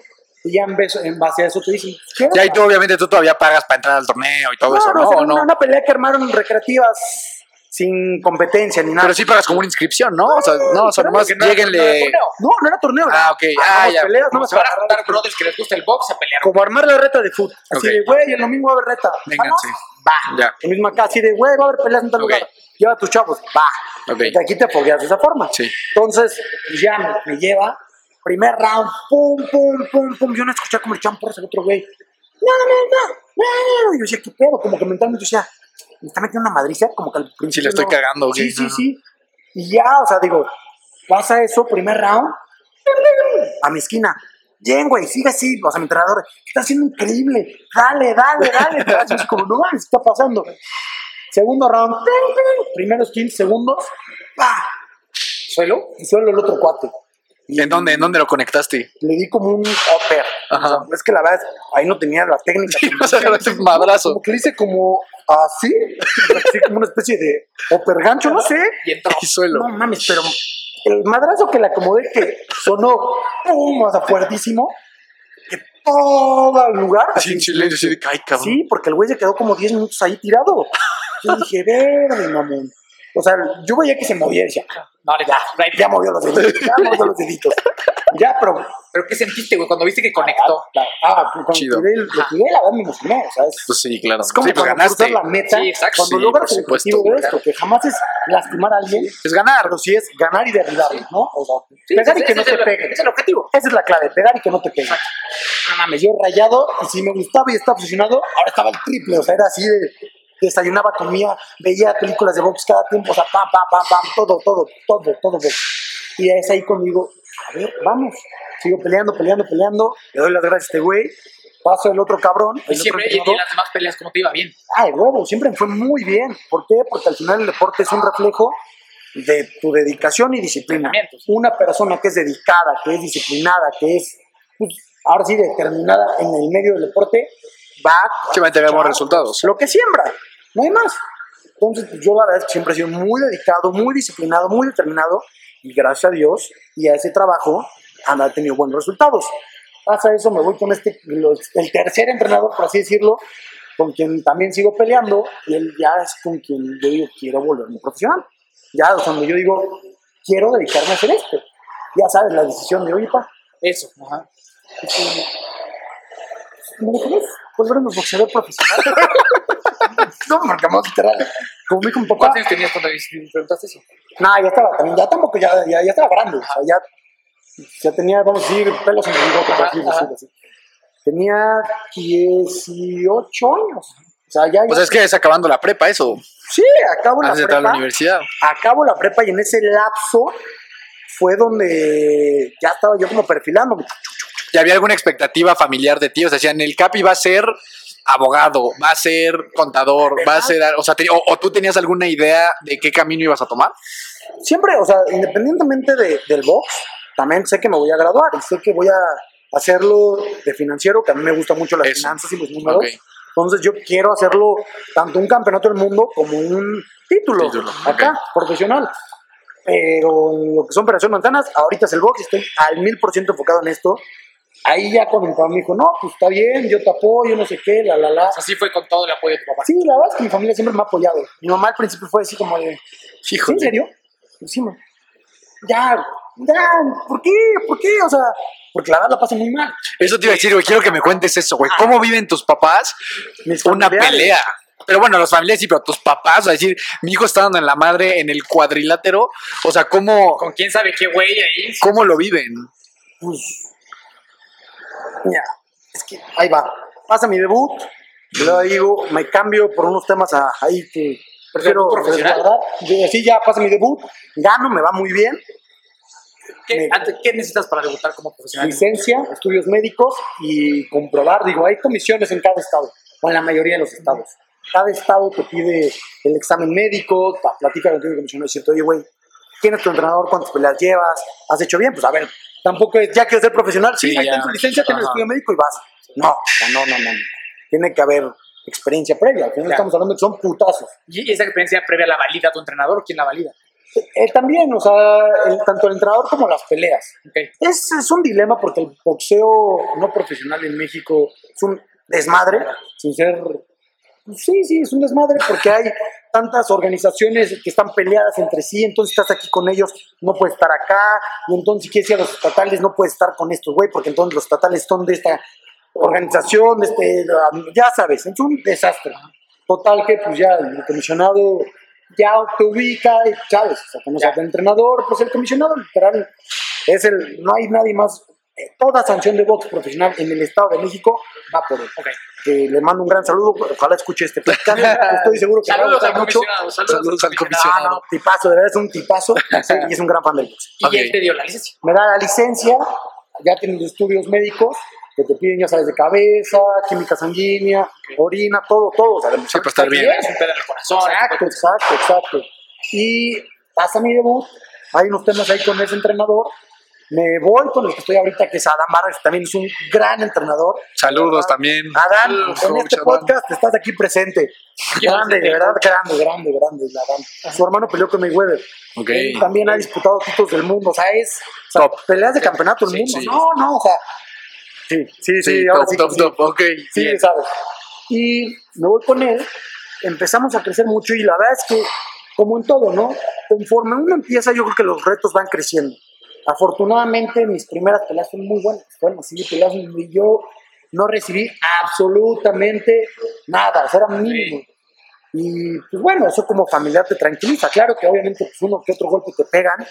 y ya en base, en base a eso te dicen, ¿quieres? Y ahí tú, obviamente, tú todavía pagas para entrar al torneo y todo eso, no, ¿no? o sea, ¿O no? una, pelea que armaron recreativas sin competencia ni nada. Pero sí pagas como una inscripción, ¿no? O sea, no, o sea, nomás no no lleguenle. No, no era torneo. Ah, ok. Ah, ya. peleas, no se van a agarrar- juntar brothers que les gusta el box a pelear. Como armar la reta de fútbol. Así de, güey, el domingo va a haber reta. Vénganse. ¿Vamos? Va. Ya. El mismo acá, así de, güey, va a haber peleas en tal lugar. Lleva a tus chavos. Va. Ok. Porque aquí te fogueas de esa forma. Sí. Entonces, ya me lleva. Primer round, pum, pum, pum, pum. Yo no escuché como el champo al otro güey. No, no, no, no, no. Y yo decía, ¿qué pedo? Como que mentalmente yo decía, me está metiendo una madriza. Como que al principio. le estoy cagando, güey. Sí, sí, No. sí. Y ya, o sea, digo, pasa eso, primer round. A mi esquina. Bien, güey, sigue así. O sea, mi entrenador, está haciendo increíble. Dale, dale, dale. Así como, no mames, ¿qué está pasando? Segundo round. Primeros 15 segundos. ¡Pa! ¿Suelo? Y suelo el otro cuate. Y ¿En dónde, ¿En dónde lo conectaste? Le di como un upper. Ajá. O sea, es que la verdad, es- ahí no tenía la técnica. Sí, vas a agarrarte un madrazo. Como que le hice como así. Así como una especie de upper gancho, no sé. Y entró. Y suelo. No mames, pero el madrazo que le acomodé que sonó pum, o sea, fuertísimo, que todo el lugar. Así en silencio, así de, cabrón. Sí, porque el güey se quedó como 10 minutos ahí tirado. Yo dije, verde, mamón. O sea, yo veía que se movía y decía, No, le ya, ya movió los deditos, ya movió los deditos. Ya, pero. ¿Pero qué sentiste, güey, cuando viste que conectó? Ah, ah, cuando Chido. tiré, el- lo tiré, la verdad me emocioné, o sea, es, Pues sí, claro. es como sí, pues cuando ganaste. la meta, Sí, exacto. cuando Sí, logras el supuesto, objetivo de esto, que jamás es lastimar a alguien, Es ganar. pero sí es ganar y derribar, ¿no? O sea, Sí, pegar y que no te peguen. Es el objetivo. Esa es la clave, pegar y que no te peguen. No mames, yo rayado, y si me gustaba y estaba obsesionado, ahora estaba el triple, o sea, era así de. Desayunaba, comía, veía películas de box cada tiempo, o sea, pam, pam, pam, pam, todo, todo, todo, todo box. Y es ahí conmigo, a ver, vamos. Sigo peleando, peleando, peleando, le doy las gracias a este güey, paso el otro cabrón. Y el siempre, otro y, y en las demás peleas, ¿cómo te iba? Bien. Ah, el huevo, siempre me fue muy bien. ¿Por qué? Porque al final el deporte es un reflejo de tu dedicación y disciplina. Una persona que es dedicada, que es disciplinada, que es, pues, ahora sí, determinada en el medio del deporte, va a Sí, va a tener buenos resultados. Lo que siembra, no hay más. Entonces, pues, yo la verdad es que siempre he sido muy dedicado, muy disciplinado, muy determinado, y gracias a Dios y a ese trabajo han tenido buenos resultados. Pasa eso, me voy con este, los- el tercer entrenador, por así decirlo, con quien también sigo peleando, y él ya es con quien yo digo, quiero volverme profesional. Ya, o sea, yo digo, quiero dedicarme a hacer esto. Ya sabes, la decisión de, oye, pa, Eso. Ajá. ¿me dejas volvernos boxeador profesional? no, porque vamos literal. Como me dijo mi papá, ¿Cuántos años tenías cuando me preguntaste eso? No, ya estaba también, ya tampoco, ya, ya, ya estaba grande, o sea, ya, ya tenía, vamos a decir, pelos en el bigote, por así decirlo. Tenía 18 años. O sea, ya, Pues ya- es que es acabando la prepa, eso. sí, acabo la Antes de entrar a la prepa, universidad. acabo la prepa y en ese lapso fue donde ya estaba yo como perfilando. ¿Y había alguna expectativa familiar de ti? O sea, decían, el Capi va a ser abogado, va a ser contador, va a ser, o sea, te- o, o tú tenías alguna idea de qué camino ibas a tomar? Siempre, o sea, independientemente de- del box, también sé que me voy a graduar y sé que voy a hacerlo de financiero, que a mí me gustan mucho las Eso. finanzas y los números. Entonces yo quiero hacerlo tanto un campeonato del mundo como un título, Título, acá, profesional. Pero lo que son operaciones manzanas, ahorita es el box, estoy al mil por ciento enfocado en esto. Ahí ya cuando mi me dijo, no, pues está bien, yo te apoyo, no sé qué, la, la, la. Así fue con todo el apoyo de tu papá. Sí, la verdad es que mi familia siempre me ha apoyado. Mi mamá al principio fue así como de, ¿Sí, ¿en serio? Sí, ma. Ya, ya, ¿por qué? ¿Por qué? O sea, porque la verdad la paso muy mal. Eso te iba a decir, güey, quiero que me cuentes eso, güey. ¿Cómo viven tus papás Mis una familiares. pelea? Pero bueno, los familiares sí, pero tus papás, o sea, decir, mi hijo está dando en la madre en el cuadrilátero, o sea, ¿cómo, Con quién sabe qué güey ahí. cómo lo viven? Pues, mira, es que ahí va. Pasa mi debut, luego digo, me cambio por unos temas a- ahí que prefiero ¿Debut profesional? resguardar. Y así ya pasa mi debut, gano, me va muy bien. ¿Qué, Me- antes, ¿qué necesitas para debutar como profesional? licencia, estudios médicos y comprobar, digo, hay comisiones en cada estado, o en la mayoría de los estados. Cada estado te pide el examen médico, platica con el comisionado y decirte, oye, güey, ¿quién es tu entrenador? ¿Cuántas peleas llevas? ¿Has hecho bien? Pues a ver, tampoco es, ya quieres ser profesional, sí, Sí, ahí está tu licencia, tienes estudio médico y vas. No, no, no, no. Tiene que haber experiencia previa, al final Claro. estamos hablando que son putazos. ¿Y esa experiencia previa la valida tu entrenador? ¿Quién la valida? Eh, también, o sea, el- tanto el entrenador como las peleas. Ok. Es, es un dilema porque el boxeo no profesional en México es un desmadre, sin ser... pues Sí, sí, es un desmadre porque hay tantas organizaciones que están peleadas entre sí, entonces estás aquí con ellos, no puedes estar acá, y entonces si quieres ir a los estatales, no puedes estar con estos, güey, porque entonces los estatales son de esta organización, de este, ya sabes, es un desastre. Total que pues ya el comisionado ya te ubica, y, ¿sabes? O sea, conoce al entrenador, pues el comisionado literal es el, no hay nadie más, toda sanción de box profesional en el Estado de México va por él. Ok. Que le mando un gran saludo, ojalá escuche este podcast, estoy seguro que va a Saludos gustar al mucho. Saludos, Saludos al comisionado. no, tipazo, de verdad es un tipazo sí, y es un gran fan del box. Y él te dio la licencia. Me da la licencia, ya tienen los estudios médicos que te piden, ya sabes, de cabeza, química sanguínea, orina, todo, todo. O sea, Sí, para estar bien. Es un pedo en el corazón. Exacto, exacto, exacto. Y pasa mi debut, hay unos temas ahí con ese entrenador. Me voy con el que estoy ahorita, que es Adán Vargas, que también es un gran entrenador. Saludos también. Adán, en este Adán. podcast estás aquí presente. Grande, de verdad, grande, grande, grande, Adán. Su hermano peleó con Mayweather. Ok. Él también ha disputado títulos del mundo. O sea, es o sea, Top. peleas de campeonato del Sí, mundo. sí. No, no, o sea. Sí, sí, sí. Sí, ahora top, sí top, sí. top. Ok. Sí, bien. sabes. Y me voy con él, empezamos a crecer mucho y la verdad es que, como en todo, ¿no? Conforme uno empieza, yo creo que los retos van creciendo. Afortunadamente, mis primeras peleas fueron muy buenas. Fueron así peleas donde yo no recibí absolutamente nada, o sea, era mínimo. Y pues bueno, eso como familiar te tranquiliza. Claro que obviamente pues, uno que otro golpe te pegan,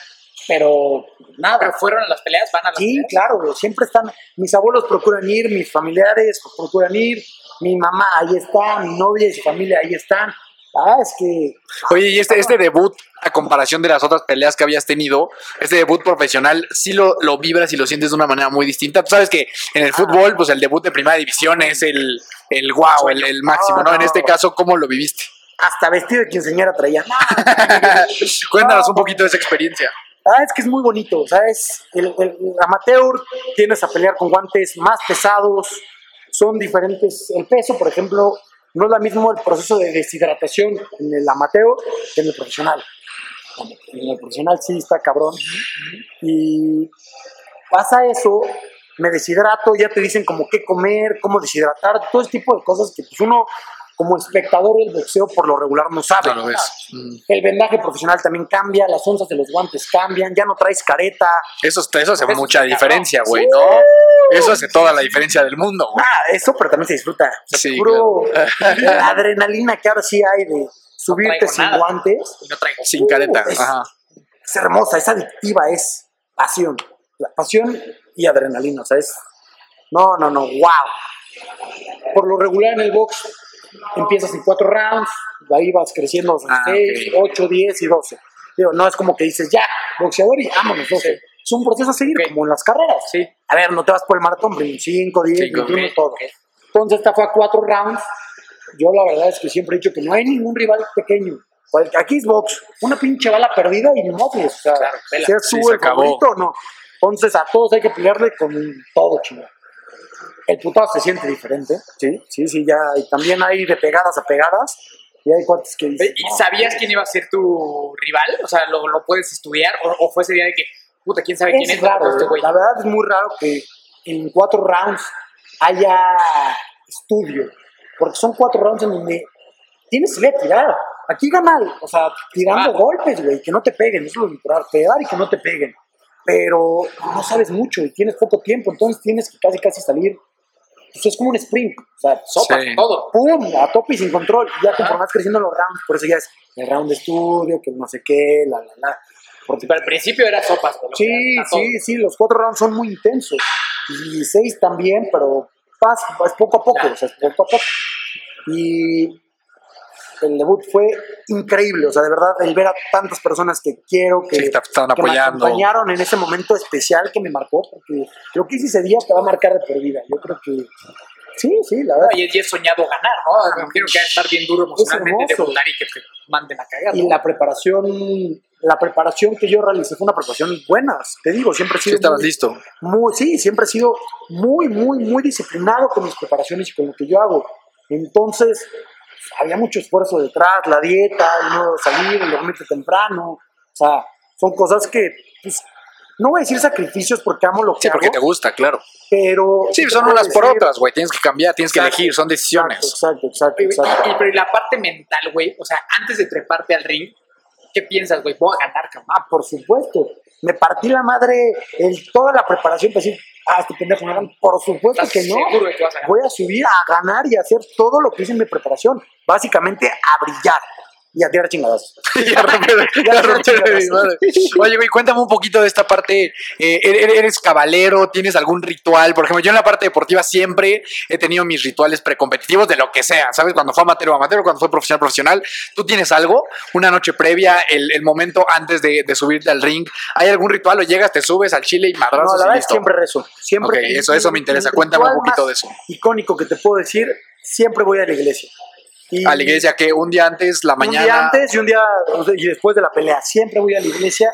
pero nada. Pero fueron a las peleas, van a las Sí, peleas. claro, siempre están, mis abuelos procuran ir, mis familiares procuran ir, mi mamá ahí está, mi novia y su familia ahí están. Ah, es que Oye, y este, este debut, a comparación de las otras peleas que habías tenido, este debut profesional, sí lo, lo vibras y lo sientes de una manera muy distinta. Tú sabes que en el fútbol, pues el debut de primera división es el, el wow, el, el máximo, ¿no? En este caso, ¿cómo lo viviste? hasta vestido de quinceañera traía. Cuéntanos un poquito de esa experiencia. Ah, es que es muy bonito, o sea, es el, el- el amateur tienes a pelear con guantes más pesados, son diferentes. El peso, por ejemplo, no es lo mismo el proceso de deshidratación en el amateur que en el profesional. En el profesional sí está cabrón. Y pasa eso, me deshidrato, ya te dicen como qué comer, cómo deshidratar, todo ese tipo de cosas que pues uno como espectador del boxeo por lo regular no sabe. Ves. Mm. El vendaje profesional también cambia, las onzas de los guantes cambian, ya no traes careta. Eso, eso hace Eso mucha diferencia, güey, ¿no? Eso hace toda la diferencia del mundo, güey. Ah, eso, pero también se disfruta. O sea, Sí, puro la adrenalina que ahora sí hay de subirte sin nada. guantes. Y no traigo. Sin careta. es- Ajá. Es hermosa, es adictiva, es pasión. La pasión y adrenalina, o sea, es... No, no, no, wow. Por lo regular en el box empiezas en cuatro rounds, de ahí vas creciendo a Ah, 6, ok. 8, 10 y 12. Digo, no es como que dices, ya, boxeador y vámonos, 12. Es un proceso a seguir, Ok. como en las carreras. Sí. A ver, no te vas por el maratón, 5, 10, Cinco, 21, ok, todo. Entonces esta fue a cuatro rounds. Yo la verdad es que siempre he dicho que no hay ningún rival pequeño. Pues, Aquí es box, una pinche bala perdida y modos. O sea, Claro, pela. seas tú Sí, se favorito o no. Entonces a todos hay que pelearle con todo, chingón. El putado se siente diferente, sí, sí, sí, ya. Y también hay de pegadas a pegadas. Y hay cuates que dicen, ¿Y "No, sabías quién iba a ser tu rival? O sea, ¿lo, lo puedes estudiar? ¿O, o fue ese día de que, puta, quién sabe quién es es? raro, este güey? la verdad es muy raro que en cuatro rounds haya estudio, porque son cuatro rounds en donde tienes que tirar. Aquí gana, o sea, tirando Ah. golpes, güey, que no te peguen, eso es lo importante, pegar y que no te peguen. Pero no sabes mucho y tienes poco tiempo, entonces tienes que casi casi salir. Pues es como un sprint, o sea, Sopa, Sí. todo. ¡pum! A tope y sin control. Y Ya conforme vas creciendo los rounds, por eso ya es el round de estudio, que no sé qué, la, la, la. Porque Pero al principio era sopas. Sí, sí, sí, los cuatro rounds son muy intensos. Y seis también, pero vas poco a poco, Claro. o sea, es poco a poco. Y el debut fue increíble, o sea, de verdad, el ver a tantas personas que quiero, que, Sí, estaban que me acompañaron en ese momento especial que me marcó, porque creo que ese día te va a marcar de por vida. Yo creo que sí, sí, la verdad. Y es, y es soñado ganar, ¿no? Me imagino que va a estar bien duro emocionalmente debutar y que te manden a cagar. Y ¿no? la preparación, la preparación que yo realicé fue una preparación buena, te digo, siempre he Sí, sido estabas muy- listo. muy, sí, siempre he sido muy, muy, muy disciplinado con mis preparaciones y con lo que yo hago. Entonces, había mucho esfuerzo detrás, la dieta, el no salir, el dormirte temprano. O sea, son cosas que, pues, no voy a decir sacrificios porque amo lo que Sí, porque hago, te gusta, claro. pero... Sí, son unas por otras, güey. Tienes que cambiar, tienes que Exacto. elegir, son decisiones. Exacto, exacto, Y, exacto. y- pero y la parte mental, güey, o sea, antes de treparte al ring, ¿qué piensas, güey? Voy a ganar, cabrón. Ah, por supuesto. Me partí la madre el, toda la preparación para decir, ah, este pendejo. Por supuesto ¿Estás que no. que a? Voy a subir a ganar y a hacer todo lo que hice en mi preparación. Básicamente a brillar y a tirar chingadas. Ya romper- ya romper mi madre. Oye, güey, cuéntame un poquito de esta parte. Eh, ¿eres eres cabalero? ¿Tienes algún ritual? Por ejemplo, yo en la parte deportiva siempre he tenido mis rituales precompetitivos de lo que sea, ¿sabes? Cuando fue amateur o amateur, cuando fue profesional profesional. ¿Tú tienes algo? Una noche previa, el, el momento antes de, de subirte al ring. ¿Hay algún ritual o llegas, te subes al chile y No, madrazos la y verdad es siempre rezo. Siempre. Eso- eso me interesa. Cuéntame un poquito de eso. Icónico que te puedo decir, siempre voy a la iglesia. Y A la iglesia que un día antes, la Un día mañana. antes y un día y después de la pelea. Siempre voy a la iglesia.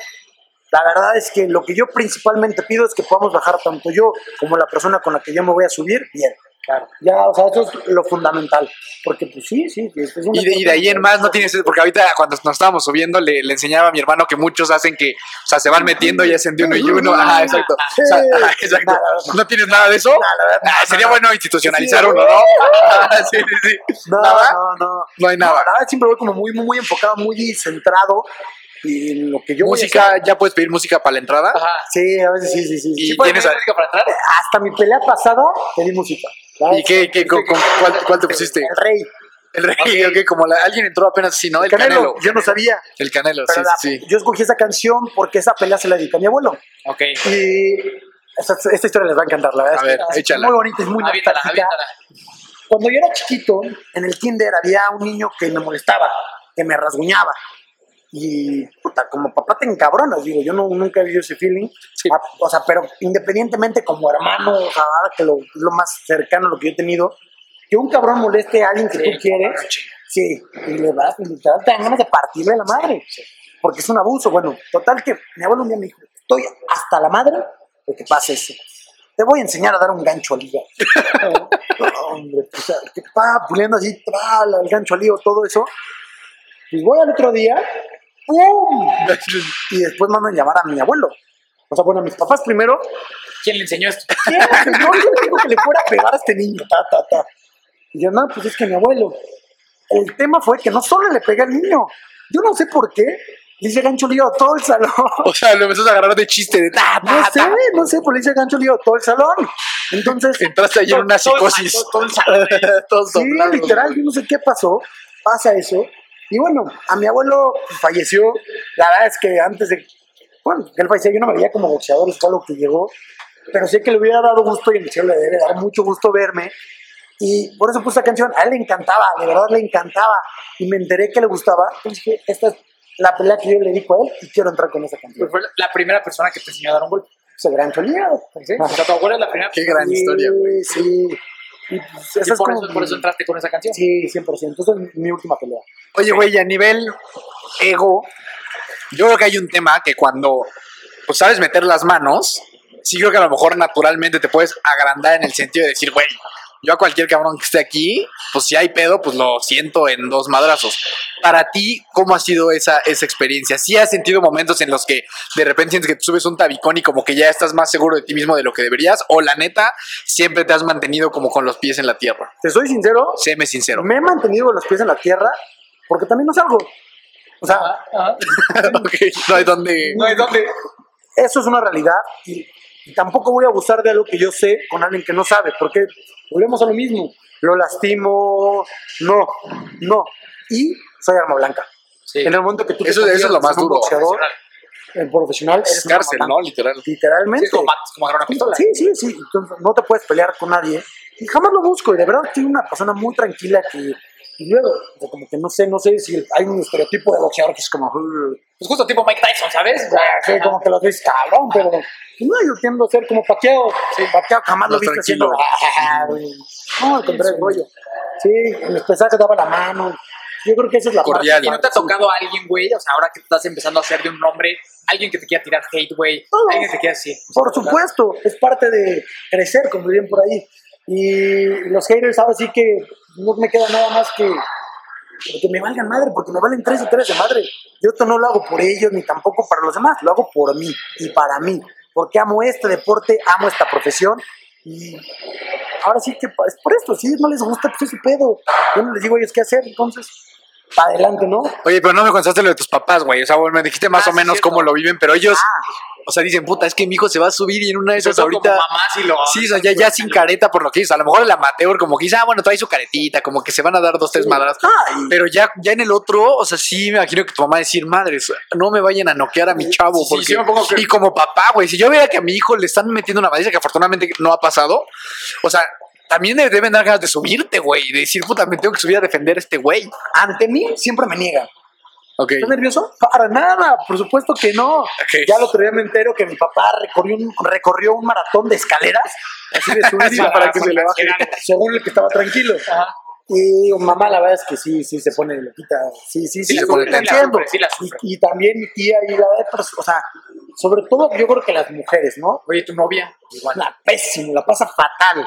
La verdad es que lo que yo principalmente pido es que podamos bajar tanto yo como la persona con la que yo me voy a subir bien. Claro. Ya, o sea, eso es lo fundamental. Porque, pues sí, sí. es Y de, y de ahí en más no tienes, porque ahorita cuando nos estábamos subiendo le, le enseñaba a mi hermano que muchos hacen que, o sea, se van metiendo y hacen de uno y uno. Ajá, exacto. O sea, ajá, exacto. No. ¿No tienes nada de eso? Ah, sería no, bueno institucionalizar uno, ¿no? Ah, sí, sí, sí. No, no, no. No hay nada. siempre voy como muy, muy, muy enfocado, muy centrado. Y lo que yo voy a música, hacer. ya puedes pedir música para la entrada. Ajá. Sí, a veces sí, sí, sí. Y sí. ¿Sí puedes tienes pedir a- música para entrar? Hasta mi pelea pasada pedí música. ¿Y qué, qué, con, con- cuál, cuál te pusiste? El rey. El rey, ok, como la- alguien entró apenas así, ¿no? El canelo. Yo no sabía. El canelo, sí, la- sí. Yo escogí esa canción porque esa pelea se la dediqué a mi abuelo. Ok. Y esta, esta historia les va a encantar, la verdad. A ver, es échala. muy bonita, es muy Aviéntala, nostálgica. aviéntala. Cuando yo era chiquito, en el kinder había un niño que me molestaba, que me rasguñaba. Y, puta, como papá te encabronas, digo, yo no, nunca he vivido ese feeling. Sí. Ah, o sea, pero independientemente como hermano, o sea, ahora que lo, es lo más cercano a lo que yo he tenido, que un cabrón moleste a alguien que Sí, tú quieres, sí, y le vas, literal, te dan ganas de partirle la madre, porque es un abuso. Bueno, total que mi abuelo un día me dijo, estoy hasta la madre de que pase eso. Te voy a enseñar a dar un gancho al hígado. Hombre, o sea, que puliendo así, tra, el gancho al hígado, todo eso. Y voy al otro día, ¡pum! Y después mandan llamar a mi abuelo. O sea, bueno, a mis papás primero. ¿Quién le enseñó esto? ¿Quién? Yo le digo que le fuera a pegar a este niño, ta, ta, ta. Y yo, no, pues es que mi abuelo. El tema fue que no solo le pegué al niño. Yo no sé por qué. Le hice gancho lío a todo el salón. O sea, lo empezó a agarrar de chiste de ta, No sé, ta. no sé, pero le hice gancho lío a todo el salón. Entonces, Entraste ahí en una Todo- todo el psicosis. todo el salón. Sí, literal, yo no sé qué pasó, pasa eso. Y bueno, a mi abuelo falleció, la verdad es que antes de, bueno, que él falleció, yo no me veía como boxeador, es algo que llegó, pero sé que le hubiera dado gusto y en serio le debe dar mucho gusto verme. Y por eso puse esa canción, a él le encantaba, de verdad le encantaba. Y me enteré que le gustaba, entonces dije, esta es la pelea que yo le dedico a él y quiero entrar con esa canción. Pues fue la primera persona que te enseñó a dar un golpe. Se gran choleado. ¿sí? O sea, tu abuela es la primera Qué gran Sí, historia, güey. Sí. Y pues, Y por, eso, por mi- eso entraste con esa canción. Sí, 100%. Esa es mi última pelea. Oye, güey, y a nivel ego, yo creo que hay un tema que cuando pues sabes meter las manos, sí creo que a lo mejor naturalmente te puedes agrandar en el sentido de decir, güey, yo a cualquier cabrón que esté aquí, pues si hay pedo, pues lo siento en dos madrazos. Para ti, ¿cómo ha sido esa, esa experiencia? ¿Sí has sentido momentos en los que de repente sientes que te subes un tabicón y como que ya estás más seguro de ti mismo de lo que deberías? ¿O la neta, siempre te has mantenido como con los pies en la tierra? Te soy sincero, Séme sincero. me he mantenido con los pies en la tierra porque también no salgo. O sea, no hay donde... No hay dónde. eso es una realidad y, y tampoco voy a abusar de algo que yo sé con alguien que no sabe, porque volvemos a lo mismo. Lo lastimo, no, no. Y soy arma blanca. Sí. En el momento que tú te Eso- eso es lo más duro, boxeador, en profesional, Es cárcel. ¿no? Literal. Literalmente. Sí, es como, matas, como agarrar una pistola. Sí, sí, sí. Entonces, no te puedes pelear con nadie. Y jamás lo busco. Y de verdad soy una persona muy tranquila que. Y luego, o sea, como que no sé, no sé si hay un estereotipo de boxeador que es como. Pues justo tipo Mike Tyson, ¿sabes? O sea, Sí, como que lo ves cabrón, pero. No, yo tiendo a ser como paqueo. Sí, paqueo jamás lo Más he visto haciendo. tranquilo. "Ah, güey". No, al contrario, rollo. Sí, en los pesajes daba la mano. Yo creo que esa es la Cordial. parte. ¿Y no te ha tocado a alguien, güey? O sea, ahora que te estás empezando a hacer de un nombre, alguien que te quiera tirar hate, güey. Alguien que te quiera así. Por supuesto, es parte de crecer, como dirían por ahí. Y los haters ahora sí que no me queda nada más que que me valgan madre, porque me valen tres y tres de madre. Yo esto no lo hago por ellos ni tampoco para los demás, lo hago por mí y para mí, porque amo este deporte, amo esta profesión y ahora sí que es por esto, si no les gusta, pues es su pedo. Yo no les digo a ellos qué hacer, entonces, para adelante, ¿no? Oye, pero no me contaste lo de tus papás, güey. O sea, bueno, me dijiste más Ah, o menos cierto. cómo lo viven, pero ellos, Ah, o sea, dicen, puta, es que mi hijo se va a subir y en una de esas ahorita. como y lo. Sí, o sea, ya, ya sin careta por lo que dices. A lo mejor el amateur, como que dice, ah, bueno, trae su caretita, como que se van a dar dos, tres madras. Ay. Pero ya, ya en el otro, o sea, sí me imagino que tu mamá decir, madres, no me vayan a noquear a mi chavo. Sí, porque... sí que- Y como papá, güey, si yo veía que a mi hijo le están metiendo una madriza que afortunadamente no ha pasado, o sea, también deben dar ganas de subirte, güey, y de decir, puta, me tengo que subir a defender a este güey. ante mí siempre me niegan. Ok. ¿Estás nervioso? Para nada, por supuesto que no. Ya el otro día me entero que mi papá recorrió un, recorrió un maratón de escaleras, así de para que se le baje. según el que estaba tranquilo. Ajá. Y digo, mamá, la verdad es que sí, sí se pone loquita. Sí, sí, sí, Sí, se sí, pone la. Sí, la. Y, y también mi tía y la verdad, pues, o sea, sobre todo yo creo que las mujeres, ¿no? Oye, tu novia. Igual. La pésimo, la pasa fatal.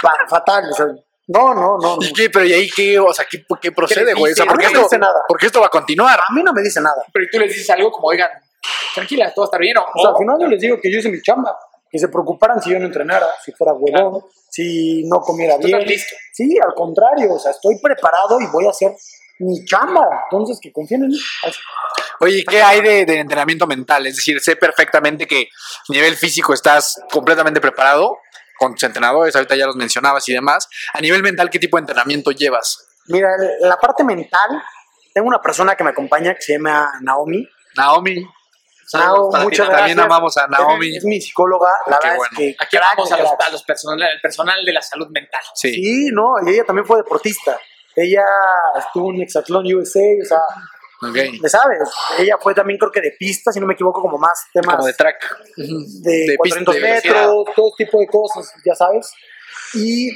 Fa- fatal, o sea, no, no, no. ¿Y qué? Pero ¿y ahí qué? O sea, ¿qué, qué procede, güey? O sea, porque No esto, dice nada. porque esto va a continuar. A mí no me dice nada. Pero tú les dices algo como, oigan, tranquila, todo va a estar bien. O, O sea, al final yo les digo que yo hice mi chamba. Que se preocuparan si yo no entrenara, si fuera huevón, si no comiera bien. listo. Sí, al contrario, o sea, estoy preparado y voy a hacer mi chamba. Entonces, que confíen en mí. Oye, ¿qué hay de, de entrenamiento mental? Es decir, sé perfectamente que a nivel físico estás completamente preparado con tus entrenadores, ahorita ya los mencionabas y demás. A nivel mental, ¿qué tipo de entrenamiento llevas? Mira, la parte mental, tengo una persona que me acompaña que se llama Naomi. Naomi. Nao, muchas También gracias. amamos a Naomi. Es, es mi psicóloga, la Qué verdad bueno. es que... aquí crack, vamos a los, a los personal, al personal de la salud mental. Sí. Sí, no, y ella también fue deportista. Ella estuvo en Hexatlón USA, o sea, Ok. ¿me sabes? Ella fue también, creo que de pista, si no me equivoco, como más temas Como de track. de, de 400 pista, de metros, todo tipo de cosas, ya sabes. Y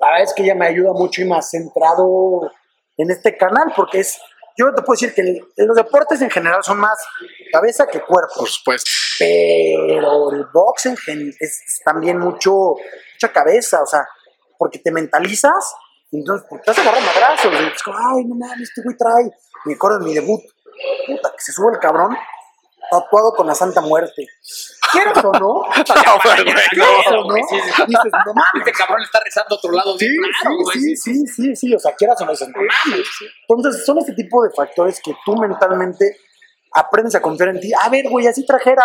la verdad es que ella me ayuda mucho y me ha centrado en este canal, porque es, yo te puedo decir que el- los deportes en general son más cabeza que cuerpo, Por supuesto. pero el box en es, es también mucho, mucha cabeza, o sea, porque te mentalizas, entonces pues, te vas a agarrar madrazos, y ay, no mames, este güey trae, me acuerdo de mi debut, puta, que se sube el cabrón, tatuado con la Santa Muerte. ¿Quieres o no? No, pero, güey, ¿Quieres o no? güey, sí, sí. Dices, no mames. Este cabrón está rezando a otro lado. Sí, güey. sí, sí, sí, sí, sí, o sea, quieras o no, dices, no mames. Entonces, son este tipo de factores que tú mentalmente aprendes a confiar en ti. A ver, güey, así trajeras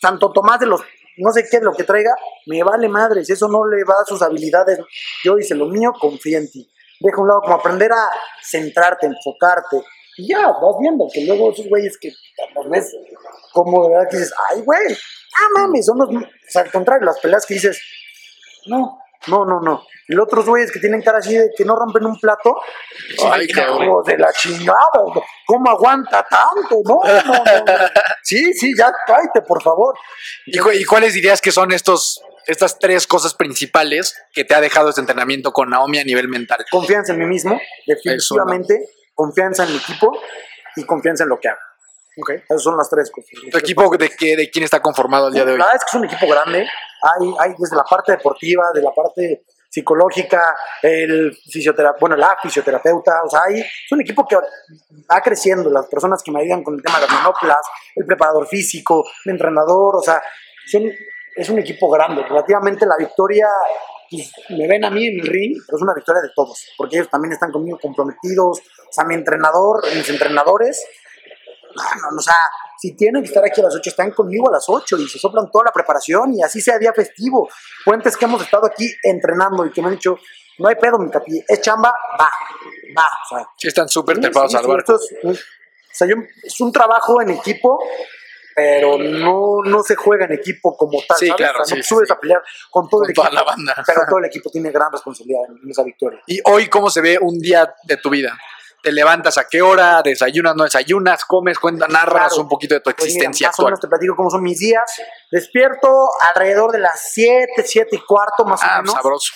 Santo Tomás de los, no sé qué, lo que traiga, me vale madres, eso no le va a sus habilidades. Yo hice lo mío, confía en ti. Deja un lado, como aprender a centrarte, enfocarte. Y ya, vas viendo que luego esos güeyes que los ves como de verdad que dices, ay, güey, ah, mames, son los, o sea, al contrario, las peleas que dices, no, no, no, no. Y los otros güeyes que tienen cara así de que no rompen un plato, Ay, cabrón. de la chingada, ¿cómo aguanta tanto? No, no, no, no. Sí, sí, ya cállate, por favor. ¿Y, cu- y cuáles dirías que son estos estas tres cosas principales que te ha dejado este entrenamiento con Naomi a nivel mental. Confianza en mí mismo, definitivamente. Confianza en mi equipo y confianza en lo que hago. Ok. Esas son las tres cosas. ¿Tu equipo de, qué, de quién está conformado el día de hoy? La verdad es que es un equipo grande. Hay, hay desde la parte deportiva, de la parte psicológica, el fisiotera bueno, la fisioterapeuta, o sea, hay, es un equipo que va creciendo, las personas que me ayudan con el tema de las manoplas, el preparador físico, el entrenador, o sea, son- es un equipo grande. Relativamente la victoria, pues, me ven a mí en el ring, pero es una victoria de todos, porque ellos también están conmigo comprometidos, o sea, mi entrenador, mis entrenadores, no, no, o sea, si tienen que estar aquí a las 8, están conmigo a las 8 y se soplan toda la preparación y así sea día festivo. Puentes que hemos estado aquí entrenando y que me han dicho, no hay pedo, mi capi, es chamba, va, va. O sea, Sí, están súper sí, al barco. es, un- o sea, yo- es un trabajo en equipo, pero no, no se juega en equipo como tal. Sí, ¿sabes? claro, O sea, no sí, subes sí. a pelear con todo Con el toda equipo. la banda. Pero todo el equipo tiene gran responsabilidad en esa victoria. ¿Y hoy cómo se ve un día de tu vida? ¿Te levantas a qué hora? ¿Desayunas, no desayunas? ¿Comes? Cuenta, narras Claro. un poquito de tu Pues mira, existencia más o actual. menos te platico cómo son mis días. Despierto alrededor de las 7, 7 y cuarto más Ah, o menos. sabroso.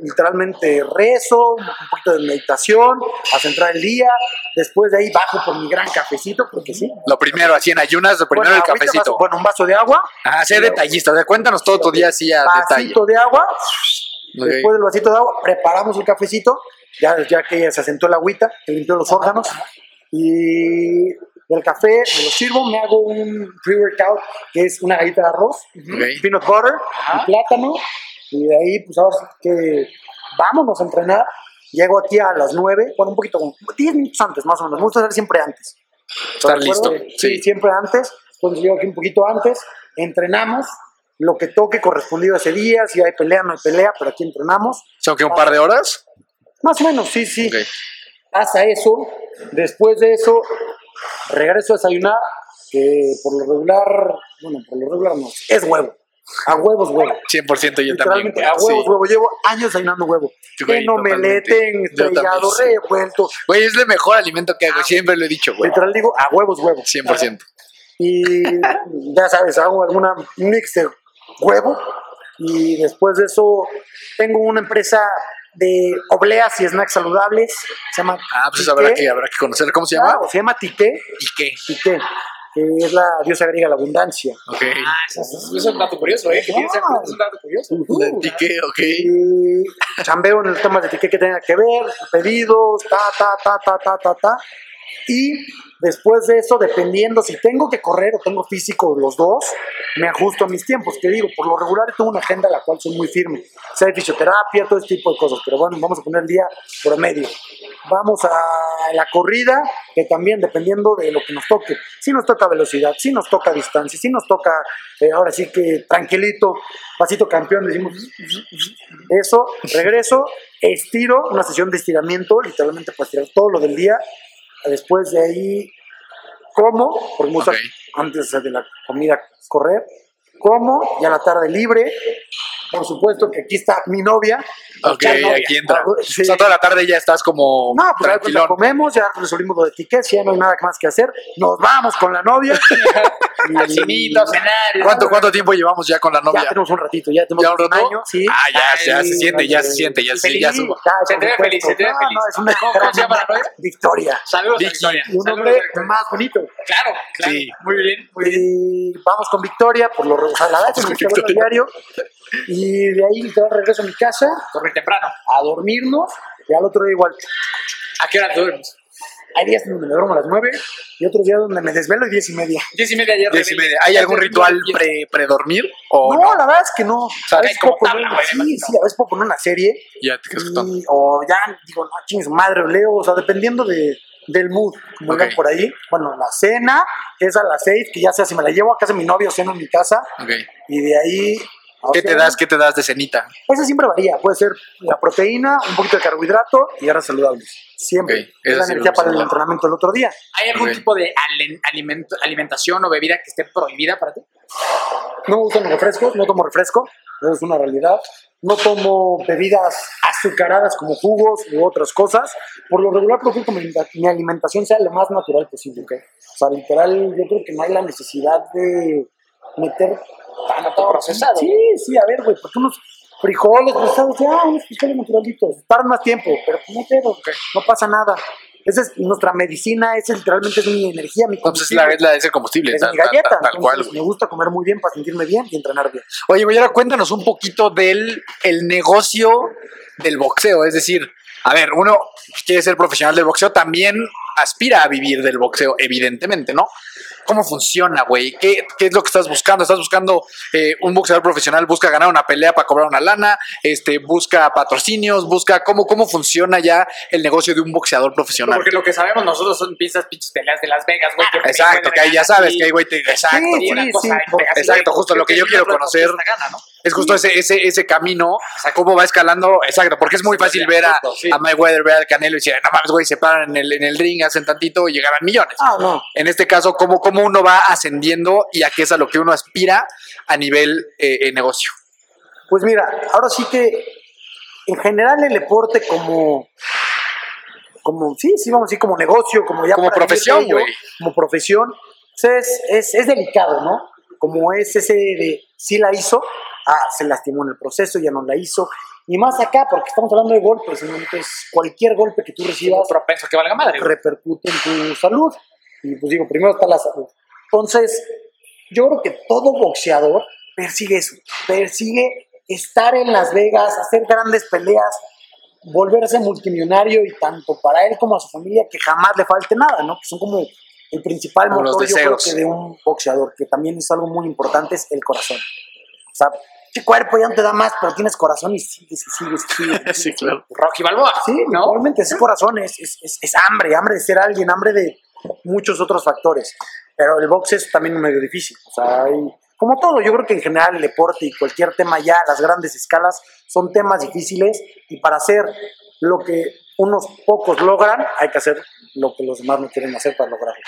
Literalmente rezo, un poquito de meditación, a centrar el día. Después de ahí bajo por mi gran cafecito, porque sí. Lo primero, así en ayunas, lo primero Bueno, el cafecito. vaso- bueno, un vaso de agua, Ah, sé detallista. O sea, cuéntanos todo tu día así a detalle. vasito de agua. Ok. Después del vasito de agua, preparamos el cafecito, ya, ya que se asentó el agüita, que limpió los órganos. Y del café me lo sirvo, me hago un pre-workout, que es una galleta de arroz, Ok. peanut butter y plátano. Y de ahí, pues ahora sí que vámonos a entrenar. Llego aquí a las 9, bueno, un poquito, como 10 minutos antes más o menos. Me gusta hacer siempre antes. Estar listo. Sí, Sí. siempre antes. Entonces llego aquí un poquito antes, entrenamos lo que toque correspondido a ese día. Si hay pelea, no hay pelea, pero aquí entrenamos. ¿Son que un par de horas? Más o menos, sí, sí. Ok. Pasa eso. Después de eso, regreso a desayunar, que por lo regular, bueno, por lo regular no, es huevo. A huevos, huevo. 100% yo también. Güey. a huevos, Sí. huevo. Llevo años desayunando huevo. Güey, en omelete, en estrellado, sí. revuelto. Güey, es el mejor alimento que hago. Siempre lo he dicho, güey. Literal digo, a huevos, huevo. 100%. Y ya sabes, hago alguna un mix de huevo. Y después de eso, tengo una empresa de obleas y snacks saludables. Se llama Ah, pues Tiqué. habrá que, habrá que conocer. ¿Cómo se llama? Claro, se llama Tiqué. ¿Y qué? Tiqué, que es la diosa griega, la abundancia. Ok. Ah, eso, eso es un dato curioso, ¿eh? Que Ah. es un dato curioso. ¿Y qué? Ok. Y chambeo en el tema de Tiqué que tenga que ver, pedidos, ta, ta, ta, ta, ta, ta, ta. Y después de eso, dependiendo si tengo que correr o tengo físico los dos, me ajusto a mis tiempos. Que digo, por lo regular tengo una agenda a la cual soy muy firme. Sea de fisioterapia, todo este tipo de cosas. Pero bueno, vamos a poner el día promedio. Vamos a la corrida, que también dependiendo de lo que nos toque. Si nos toca velocidad, si nos toca distancia, si nos toca, eh, ahora sí que tranquilito, pasito campeón, decimos eso, regreso, estiro, una sesión de estiramiento, literalmente para estirar todo lo del día. Después de ahí, como, gusta Ok. antes de la comida correr, como, y a la tarde libre. Por supuesto que aquí está mi novia. Ok, novia. aquí entra. Ah, sí. O sea, toda la tarde ya estás como No, pues ya tranquilón. comemos, ya resolvimos lo de etiquetas, ya no hay nada más que hacer. Nos vamos con la novia. Al cinito. ¿Cuánto, ¿Cuánto tiempo llevamos ya con la novia? Ya tenemos un ratito, ya tenemos ¿Ya un un año, sí. Ah, ya, ya se siente, ya se siente, ya se ya subo. ya, Se supuesto. feliz, se No, feliz. No, es ¿Cómo- se llama la novia? Victoria. Saludos. Victoria. Un Saludos hombre Victoria. más bonito. Claro, claro. Sí. Muy bien, muy bien. Y vamos con Victoria, por lo sea, la verdad que gusta verlo Victoria. diario. Y de ahí literal regreso a mi casa Correr temprano. a dormirnos y al otro día igual. ¿A qué hora te duermes? Hay días donde me duermo a las 9 y otros días donde me desvelo y 10 y media. Diez y media ayer. Diez y rebelde. media. ¿Hay algún ritual pre, pre-dormir o no, no? la verdad es que no. sea, a que veces hay como puedo poner tabla, güey, sí, sí, a veces puedo poner una serie Ya te quedas y, o ya digo, no, chingue su madre, leo, o sea, dependiendo de, del mood, como Ok. digan por ahí. Bueno, la cena, es a las 6, que ya sea si me la llevo a casa de mi novio o ceno en mi casa, Ok. y de ahí... ¿Qué te das? ¿Qué te das de cenita? Esa siempre varía, puede ser la proteína, un poquito de carbohidrato y grasas saludables. Siempre. Es la sí energía para el entrenamiento del otro día. ¿Hay algún tipo de alimento, alimentación o bebida que esté prohibida para ti? No uso refrescos, no tomo refresco, eso es una realidad. No tomo bebidas azucaradas como jugos u otras cosas. Por lo regular procuro que mi, alimentación sea lo más natural posible. ¿ok? O sea, literal, yo creo que no hay la necesidad de meter tan procesado. Sí, sí, a ver, güey, porque unos frijoles procesados, ya, unos frijoles naturalitos, tardan más tiempo, pero no pedo, no pasa nada. Esa es nuestra medicina, esa literalmente es mi energía, mi Entonces la, es la de ese combustible. es tal- mi galleta. tal- cual, me gusta comer muy bien para sentirme bien y entrenar bien. Oye, güey, ahora cuéntanos un poquito del el negocio del boxeo. Es decir, a ver, uno quiere ser profesional del boxeo, también aspira a vivir del boxeo, evidentemente, ¿no? ¿Cómo funciona, güey? ¿Qué, qué es lo que estás buscando? ¿Estás buscando eh, un boxeador profesional? ¿Busca ganar una pelea para cobrar una lana? Este, ¿Busca patrocinios? ¿Busca cómo, cómo funciona ya el negocio de un boxeador profesional? Porque lo que sabemos nosotros son pistas pinches peleas de Las Vegas, güey. que Exacto, que ahí ya sabes que hay güey te... Exacto. Sí, sí, sí, exacto, justo lo que yo quiero conocer. Gana, ¿no? Es justo ese, ese, ese camino, cómo va escalando, exacto, porque es muy fácil ver a, sí. a Mayweather, ver al Canelo y decir, no mames, güey, se paran en el, en el ring, hacen tantito y llegarán millones. Ah, no. En este caso, cómo, cómo uno va ascendiendo y a qué es a lo que uno aspira a nivel eh, eh, negocio. Pues mira, ahora sí que en general el deporte como, como sí, sí, vamos a decir como negocio, como ya Como profesión, güey. Como profesión, es, es, es delicado, ¿no? Como es ese de, sí la hizo, ah, se lastimó en el proceso, ya no la hizo. Y más acá, porque estamos hablando de golpes, entonces cualquier golpe que tú recibas propenso que valga madre. repercute en tu salud. Y pues digo, primero está la salud. Entonces, yo creo que todo boxeador persigue eso, persigue estar en Las Vegas, hacer grandes peleas, volverse multimillonario y tanto para él como a su familia que jamás le falte nada, ¿no? Que son como el principal Como motor, yo creo que de un boxeador, que también es algo muy importante, es el corazón. O sea, tu cuerpo ya no te da más, pero tienes corazón y sigues y sigues y sigues. Sí, claro. Rocky Balboa. Sí, ¿no? normalmente es corazón, es, es, es- es hambre, hambre de ser alguien, hambre de muchos otros factores. Pero el box es también medio difícil. O sea, hay- como todo, yo creo que en general el deporte y cualquier tema ya las grandes escalas son temas difíciles y para hacer lo que unos pocos logran, hay que hacer lo que los demás no quieren hacer para lograrlo.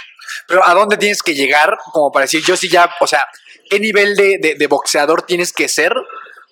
Pero ¿a dónde tienes que llegar como para decir, yo sí ya, o sea, qué nivel de, de- de boxeador tienes que ser?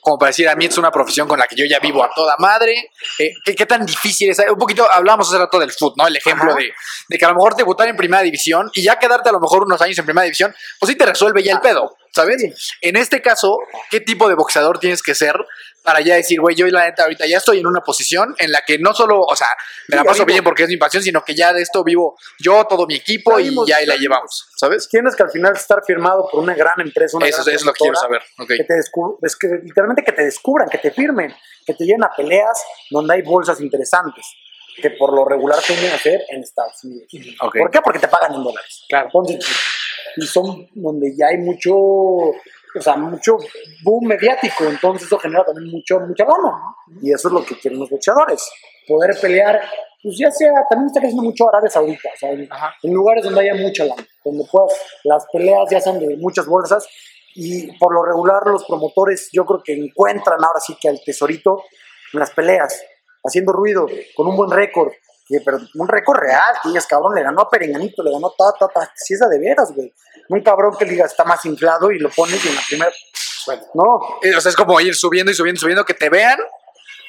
Como para decir, a mí es una profesión con la que yo ya vivo a toda madre. Eh, ¿qué, qué tan difícil es? Un poquito hablábamos hace rato del fútbol, ¿no? El ejemplo de, de que a lo mejor debutar en primera división y ya quedarte a lo mejor unos años en primera división, pues sí te resuelve ya el pedo, ¿sabes? En este caso, ¿qué tipo de boxeador tienes que ser para ya decir, güey, yo la neta ahorita ya estoy en una posición en la que no solo, o sea, me la paso bien porque es mi pasión, sino que ya de esto vivo yo, todo mi equipo Ya y vimos, ya la llevamos, ¿sabes? Tienes que al final estar firmado por una gran empresa, una Eso, gran es lo que quiero saber. que te es que literalmente que te descubran, que te firmen, que te lleven a peleas donde hay bolsas interesantes, que por lo regular tienden a hacer en Estados Unidos. ¿Por qué? Porque te pagan en dólares. Claro. Entonces, y son donde ya hay mucho, o sea, mucho boom mediático, entonces eso genera también mucho, mucha lana. Y eso es lo que quieren los boxeadores, poder pelear, pues ya sea, también está creciendo mucho Arabia Saudita, o sea, en, en lugares donde haya mucha lana, donde puedas, las peleas ya sean de muchas bolsas y por lo regular los promotores yo creo que encuentran ahora sí que al tesorito en las peleas, haciendo ruido, con un buen récord, pero un récord real, digas, cabrón, le ganó a Perenganito, le ganó ta, ta, ta, si es de veras, güey. Un cabrón que diga está más inflado y lo pones y en la primera, no, Eh, O sea, es como ir subiendo y subiendo y subiendo, que te vean,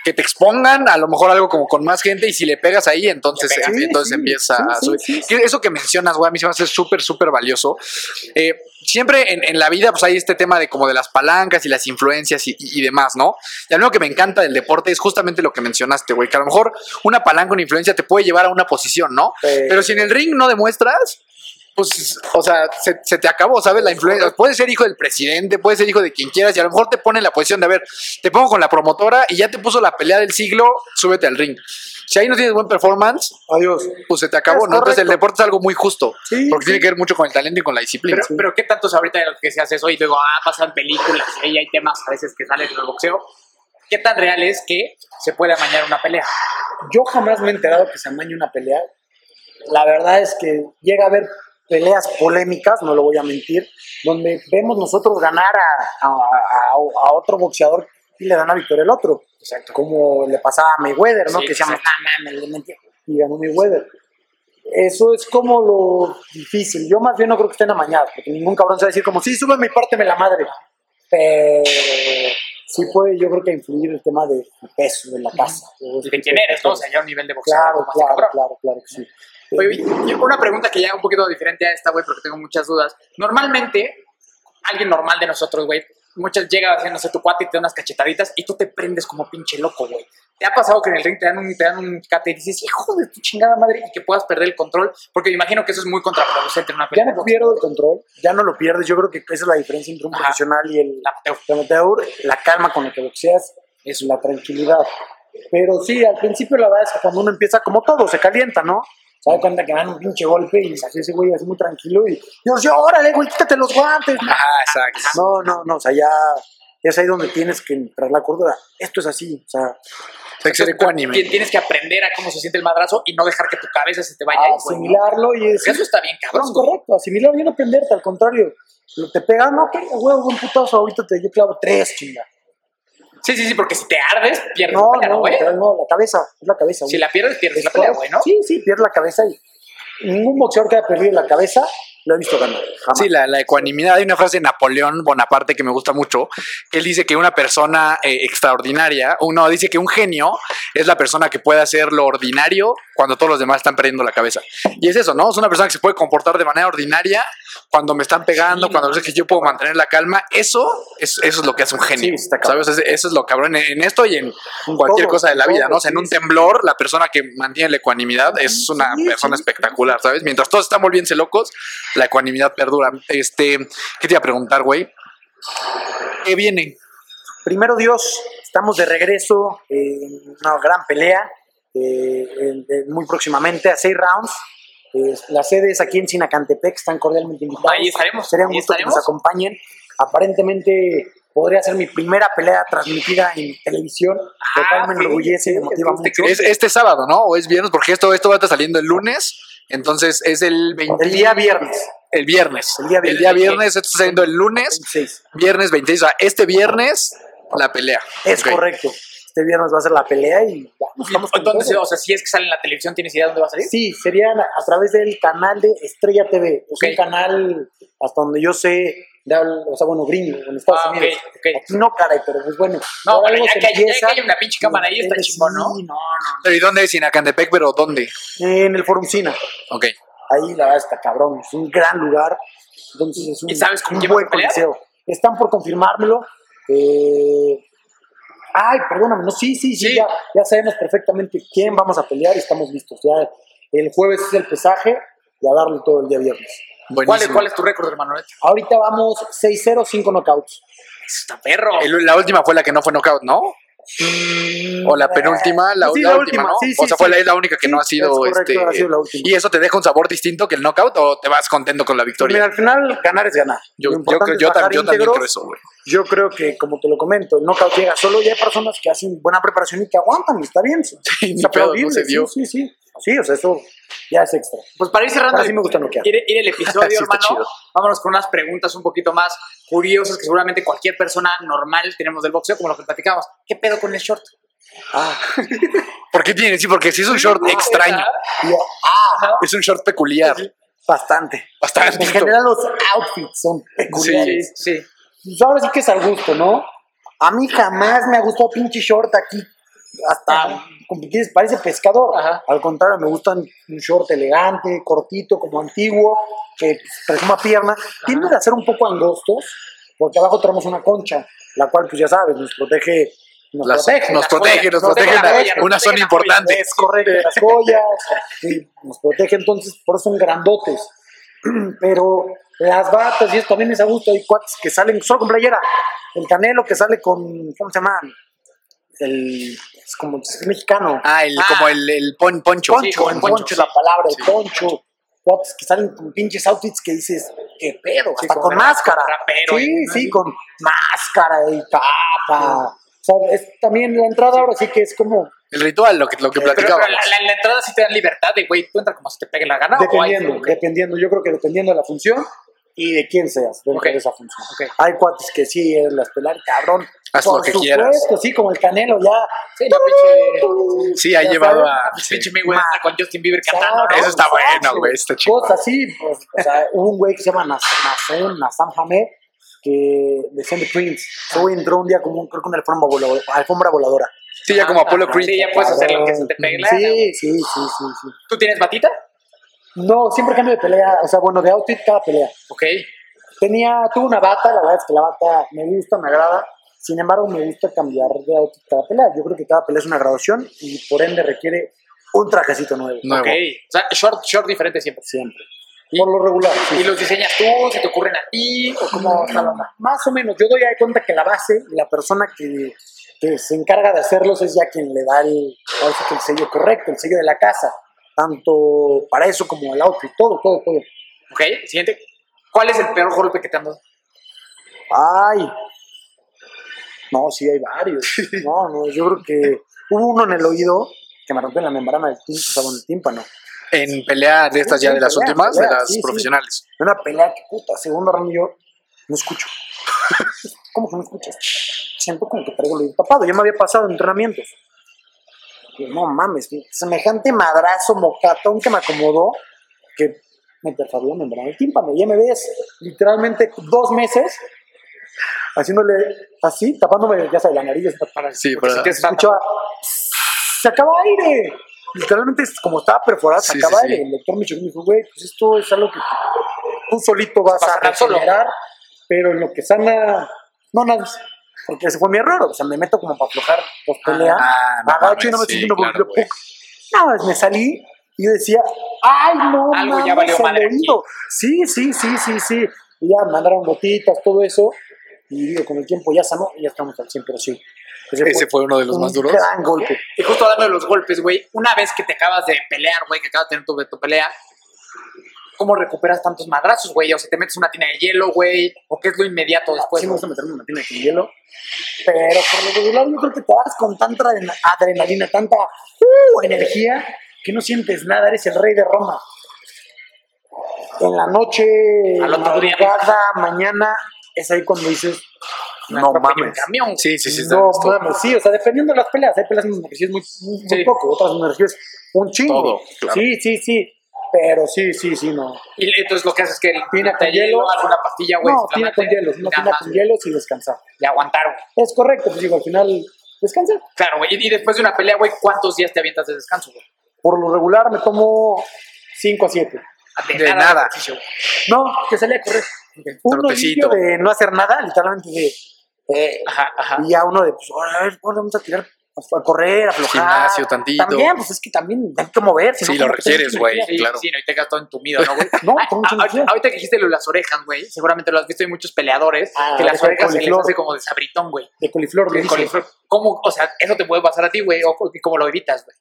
que te expongan, a lo mejor algo como con más gente, y si le pegas ahí, entonces, entonces Sí, empieza sí, a subir. Eso que mencionas, güey, a mí se me hace súper, súper valioso. Eh, siempre en, en la vida, pues hay este tema de como de las palancas y las influencias y, y- y demás, ¿no? Y algo que me encanta del deporte es justamente lo que mencionaste, güey, que a lo mejor una palanca, una influencia te puede llevar a una posición, ¿no? Pero si en el ring no demuestras, pues, o sea, se, se te acabó, ¿sabes? La influencia. Puedes ser hijo del presidente, puedes ser hijo de quien quieras, y a lo mejor te pone en la posición de, a ver, te pongo con la promotora y ya te puso la pelea del siglo, súbete al ring. Si ahí no tienes buen performance, adiós. pues se te acabó, Es ¿no? Entonces el deporte es algo muy justo, Sí, porque sí. tiene que ver mucho con el talento y con la disciplina. Pero, pero ¿qué tanto es ahorita de lo que se hace eso y luego ah, pasan películas y ahí hay temas a veces que salen en el boxeo? ¿Qué tan real es que se puede amañar una pelea? Yo jamás me he enterado que se amañe una pelea. La verdad es que llega a haber peleas polémicas, no lo voy a mentir, donde vemos nosotros ganar a, a- a- a otro boxeador y le dan la victoria al otro. Exacto. Como le pasaba a Mayweather, ¿no? Sí, que se llama. "Nah, le mentí", y ganó Mayweather. Eso es como lo difícil. Yo más bien no creo que estén amañados, porque ningún cabrón se va a decir como, sí, sube mi parte, me la madre. Pero sí puede, yo creo que influir el tema de peso, de la casa. Y de quién eres, ¿no? O sea, ya a un nivel de boxeo. Claro, claro, claro, claro que sí. Oye, una pregunta que ya un poquito diferente a esta, güey, porque tengo muchas dudas. Normalmente, alguien normal de nosotros, güey, muchas llega sé, tu cuate y te da unas cachetaditas y tú te prendes como pinche loco, güey. ¿Te ha pasado que en el ring te dan un, te dan un cate y dices, hijo de tu chingada madre, y que puedas perder el control? Porque me imagino que eso es muy contraproducente en una Ya pelea. no pierdo el control, ya no lo pierdes. Yo creo que esa es la diferencia entre un Ajá. profesional y el Amateur. el amateur. La calma con la que boxeas es la tranquilidad. Pero sí, al principio la verdad es que cuando uno empieza, como todo, se calienta, ¿no? Se da cuenta que dan un pinche golpe y así ese güey es muy tranquilo y yo, yo, órale, güey, quítate los guantes. Ajá, exacto. No, no, no, o sea, ya es ahí donde tienes que entrar la cordura. Esto es así, o sea, Tienes que aprender a cómo se siente el madrazo y no dejar que tu cabeza se te vaya Ah, asimilarlo y es... Eso está bien, cabrón. Es correcto, asimilarlo y no prenderte, al contrario. Te pegan, no, que huevo, un putazo, ahorita te yo clavo tres, chinga. Sí, sí, sí, porque si te ardes, pierdes No, la pelea, no, güey? literal, no, la cabeza, es la cabeza. Si güey. la pierdes, pierdes Es la pelea, güey, ¿no? Sí, sí, pierde la cabeza y ningún boxeador que haya perdido la cabeza lo he visto ganar. Jamás. Sí, la, la ecuanimidad. Hay una frase de Napoleón Bonaparte que me gusta mucho, que él dice que una persona eh, extraordinaria, uno dice que un genio es la persona que puede hacer lo ordinario cuando todos los demás están perdiendo la cabeza. Y es eso, ¿no? Es una persona que se puede comportar de manera ordinaria cuando me están pegando, Sí, cuando sé que yo puedo mantener la calma. Eso es, eso es lo que hace un genio. Sí. ¿Sabes? Eso es lo cabrón en, esto y en cualquier todo, cosa de la vida, ¿no? O sea, en un temblor, la persona que mantiene la ecuanimidad es una persona espectacular, ¿sabes? Mientras todos están volviéndose locos, la ecuanimidad perdura. Este, ¿qué te iba a preguntar, güey? ¿Qué viene? Primero Dios, estamos de regreso en una gran pelea, eh, en- en- muy próximamente a seis rounds. Eh, la sede es aquí en Sinacantepec, están cordialmente invitados. Ahí estaremos, Sería un gusto que nos acompañen. Aparentemente podría ser mi primera pelea transmitida en televisión, lo cual me Ah, enorgullece y me motiva este- mucho. Es este sábado, ¿no? ¿O es viernes? Porque esto, esto va a estar saliendo el lunes. Entonces es el 20 El día viernes, El viernes. El día viernes. viernes, esto está saliendo el lunes. 26. Viernes 26. O sea, este viernes, la pelea. Es correcto. Este viernes va a ser la pelea y vamos, estamos con ¿Dónde se- todo. o sea, si es que sale en la televisión, ¿tienes idea de dónde va a salir? Sí, serían a través del canal de Estrella TV. Es Ok. un canal, hasta donde yo sé, de o sea, bueno, gringo, en Estados Ah, ok, Unidos. ok. Aquí no, caray, pero pues bueno. No, pero ya que, hay- ya empieza. que hay una pinche cámara ahí, está Sí, chingón, ¿no? no, no. Pero ¿y dónde es? Sinacantepec, pero ¿dónde? En el Forum Cina. Ok. Ahí la verdad está cabrón. Es un gran lugar. Entonces es un, ¿Y sabes con un buen coliseo. Están por confirmármelo. Eh, Ay, perdóname, no, sí, sí, sí, Sí. Ya, ya sabemos perfectamente quién vamos a pelear y estamos listos. Ya el jueves es el pesaje y a darle todo el día viernes. ¿Cuál es. ¿Cuál es tu récord, hermano? Ahorita vamos 6-0, 5 knockouts. Está perro. El- la última fue la que no fue knockout, ¿no? O la penúltima, la, Sí, la la última, última, ¿no? sí, o sí, sea, fue sí. la, la única que Sí, no ha sido. es correcto, este, ha sido la última. ¿Y eso te deja un sabor distinto que el knockout o te vas contento con la Pues victoria? mira, al final ganar es ganar. yo, Lo yo, importante creo- es yo, bajar tam- yo también creo eso, güey. Yo creo que, como te lo comento, el knockout llega solo y hay personas que hacen buena preparación y que aguantan, y está bien. ni pedo, no se dio. Sí, sí, sí. Sí, o sea, eso ya es extra. Pues para ir cerrando Ahora sí me gusta noquear. ir, ir el episodio, Sí, hermano, chido. vámonos con unas preguntas un poquito más curiosas que seguramente cualquier persona normal tenemos del boxeo, como lo que platicamos. ¿Qué pedo con el short? Ah, ¿Por qué tiene? Sí, porque sí es un short extraño. Ajá. Es un short peculiar. bastante. Bastante. En general los outfits son peculiares. Sí, sí. Pues ahora sí que es al gusto, ¿no? A mí jamás me ha gustado pinche short aquí. Hasta, como que quieres, parece pescador. Ajá. Al contrario, me gustan un short elegante, cortito, como antiguo, que presuma pierna. Tienden a ser un poco angostos, porque abajo tenemos una concha, la cual, pues ya sabes, nos protege. Nos Las- protege. nos protege, joyas, nos nos protege una, joya, una zona importante. Es correcto, las joyas, sí, nos protege entonces, por eso son grandotes. Pero las batas y eso también es a gusto, hay cuates que salen solo con playera. El canelo que sale con, ¿cómo se llama? El, es como es mexicano. Ah, el, Ah. como el, el pon- poncho. poncho, sí, el poncho, poncho, es la sí. palabra, el Sí. poncho. Cuates que salen con pinches outfits que dices, qué pedo, Sí, hasta con rap- máscara. rapero, sí, sí, con máscara y capa. O sea, es también la entrada ahora sí que es como El ritual, lo que, lo que Pero, pero platicábamos. la, la- la entrada sí te dan libertad de, güey, tú entras como si te pegue la gana. o hay- Dependiendo, dependiendo. Yo creo que dependiendo de la función y de quién seas dentro Ok. de esa función. Ok. Hay cuates que sí, es las pelar, cabrón. Haz Por lo que supuesto, quieras. sí, como el Canelo, ya. Sí, no, pinche. Sí, ha llevado sabes. a. Sí. pinche Mayweather con Justin Bieber cantando. Eso está Exacto. bueno, güey, está chido. Cosas así, pues, o sea, un güey que se llama Nas- Nasem, Nasam Hamed, que decían de Prince. Ese güey entró un día como un, creo que una alfombra voladora. Alfombra voladora. Sí, ya como Apollo Ah, Creed. Sí, ya puedes hacer lo que se te pegue la. Sí, sí, sí, sí, sí. ¿Tú tienes batita? No, siempre cambio de pelea, o sea, bueno, de outfit cada pelea. Ok. Tenía, tuve una bata, la verdad es que la bata me gusta, me agrada. Sin embargo, me gusta cambiar de outfit cada pelea. Yo creo que cada pelea es una graduación y por ende requiere un trajecito nuevo. Nuevo. Ok. O sea, short, short diferente siempre. Siempre. Por lo regular. sí. ¿Y los diseñas tú? ¿Se te ocurren a ti? ¿O cómo está la onda? Más o menos. Yo doy de cuenta que la base, la persona que, que se encarga de hacerlos es ya quien le da el, el sello correcto, el sello de la casa. Tanto para eso como el outfit, todo, todo, todo. Ok, siguiente. ¿Cuál es el peor golpe que te han dado? Ay. No, sí, hay varios. No, no, yo creo que hubo uno en el oído que me rompió la membrana del tímpano, o sea, bueno, el tímpano. En pelea de estas Sí, ya de las pelea, últimas, pelea, de las sí, sí. profesionales. Una pelea que puta, segundo round yo no escucho. ¿Cómo que no escuchas? Siento como que traigo el oído tapado. Ya me había pasado en entrenamientos. No mames, semejante madrazo mocatón que me acomodó que me perforó la membrana del tímpano. Ya me ves literalmente dos meses haciéndole así, tapándome, ya sabes, la nariz para Sí, pero- si te se escuchaba, se acaba aire. Literalmente, como estaba perforada, se Sí, acaba sí, aire. El doctor me dijo, güey, pues esto es algo que tú solito vas a regenerar, pero en lo que sana, no nada. Porque ese fue mi error. O sea, me meto como para aflojar post pelea. Ah, no agacho y no me sí, siento claro, güey. No, me salí y yo decía, ay, no, Algo mames, ya valió madre. Sí, sí, sí, sí, sí. Y ya mandaron gotitas, todo eso. Y digo, con el tiempo ya sanó y ya estamos al 100, pero sí. Ese fue uno de los un más duros. gran golpe. Y justo hablando de los golpes, güey, una vez que te acabas de pelear, güey, que acabas de tener tu, tu pelea, ¿cómo recuperas tantos madrazos, güey? O sea, te metes una tina de hielo, güey, o qué es lo inmediato después. sí me gusta meterme una tina con hielo. Pero por lo regular yo creo que te vas con tanta adrena- adrenalina, tanta uh, energía, que no sientes nada, eres el rey de Roma. En la noche, Al otro día. madrugada, mañana, es ahí cuando dices, no mames. camión. Sí, sí, sí. no mames, sí, o sea, dependiendo de las peleas, hay peleas donde recibes muy, muy, muy Sí. poco, otras donde me recibes un chingo. Todo, claro. Sí, sí, sí, pero sí, sí, sí, no. Y entonces lo que haces es que Tina con hielo. alguna pastilla, güey. no, tina con hielos, no y nada tina con hielos y descansar. Y aguantaron. Es correcto, pues digo, al final, descansar. Claro, güey. Y después de una pelea, güey, ¿cuántos días te avientas de descanso, güey? Por lo regular me tomo 5 a 7. De nada. ejercicio, güey. No, que salí a correr. Limpio de no hacer nada, literalmente de... eh, Ajá, ajá. y ya uno de, pues, a ver, vamos a tirar, a correr, a aflojar. Gimnasio tantito. También, pues es que también hay que mover. si Sí, no, lo ¿cómo te requieres, güey. Sí, claro. sí, no, y te quedas todo entumido, ¿no, güey? No, mucha a- a- ahorita que dijiste lo de las orejas, güey, seguramente lo has visto en muchos peleadores, Ah, que las orejas se les hace como de sabritón, güey. De coliflor, De coliflor. ¿Cómo, o sea, eso te puede pasar a ti, güey? ¿O cómo lo evitas, güey?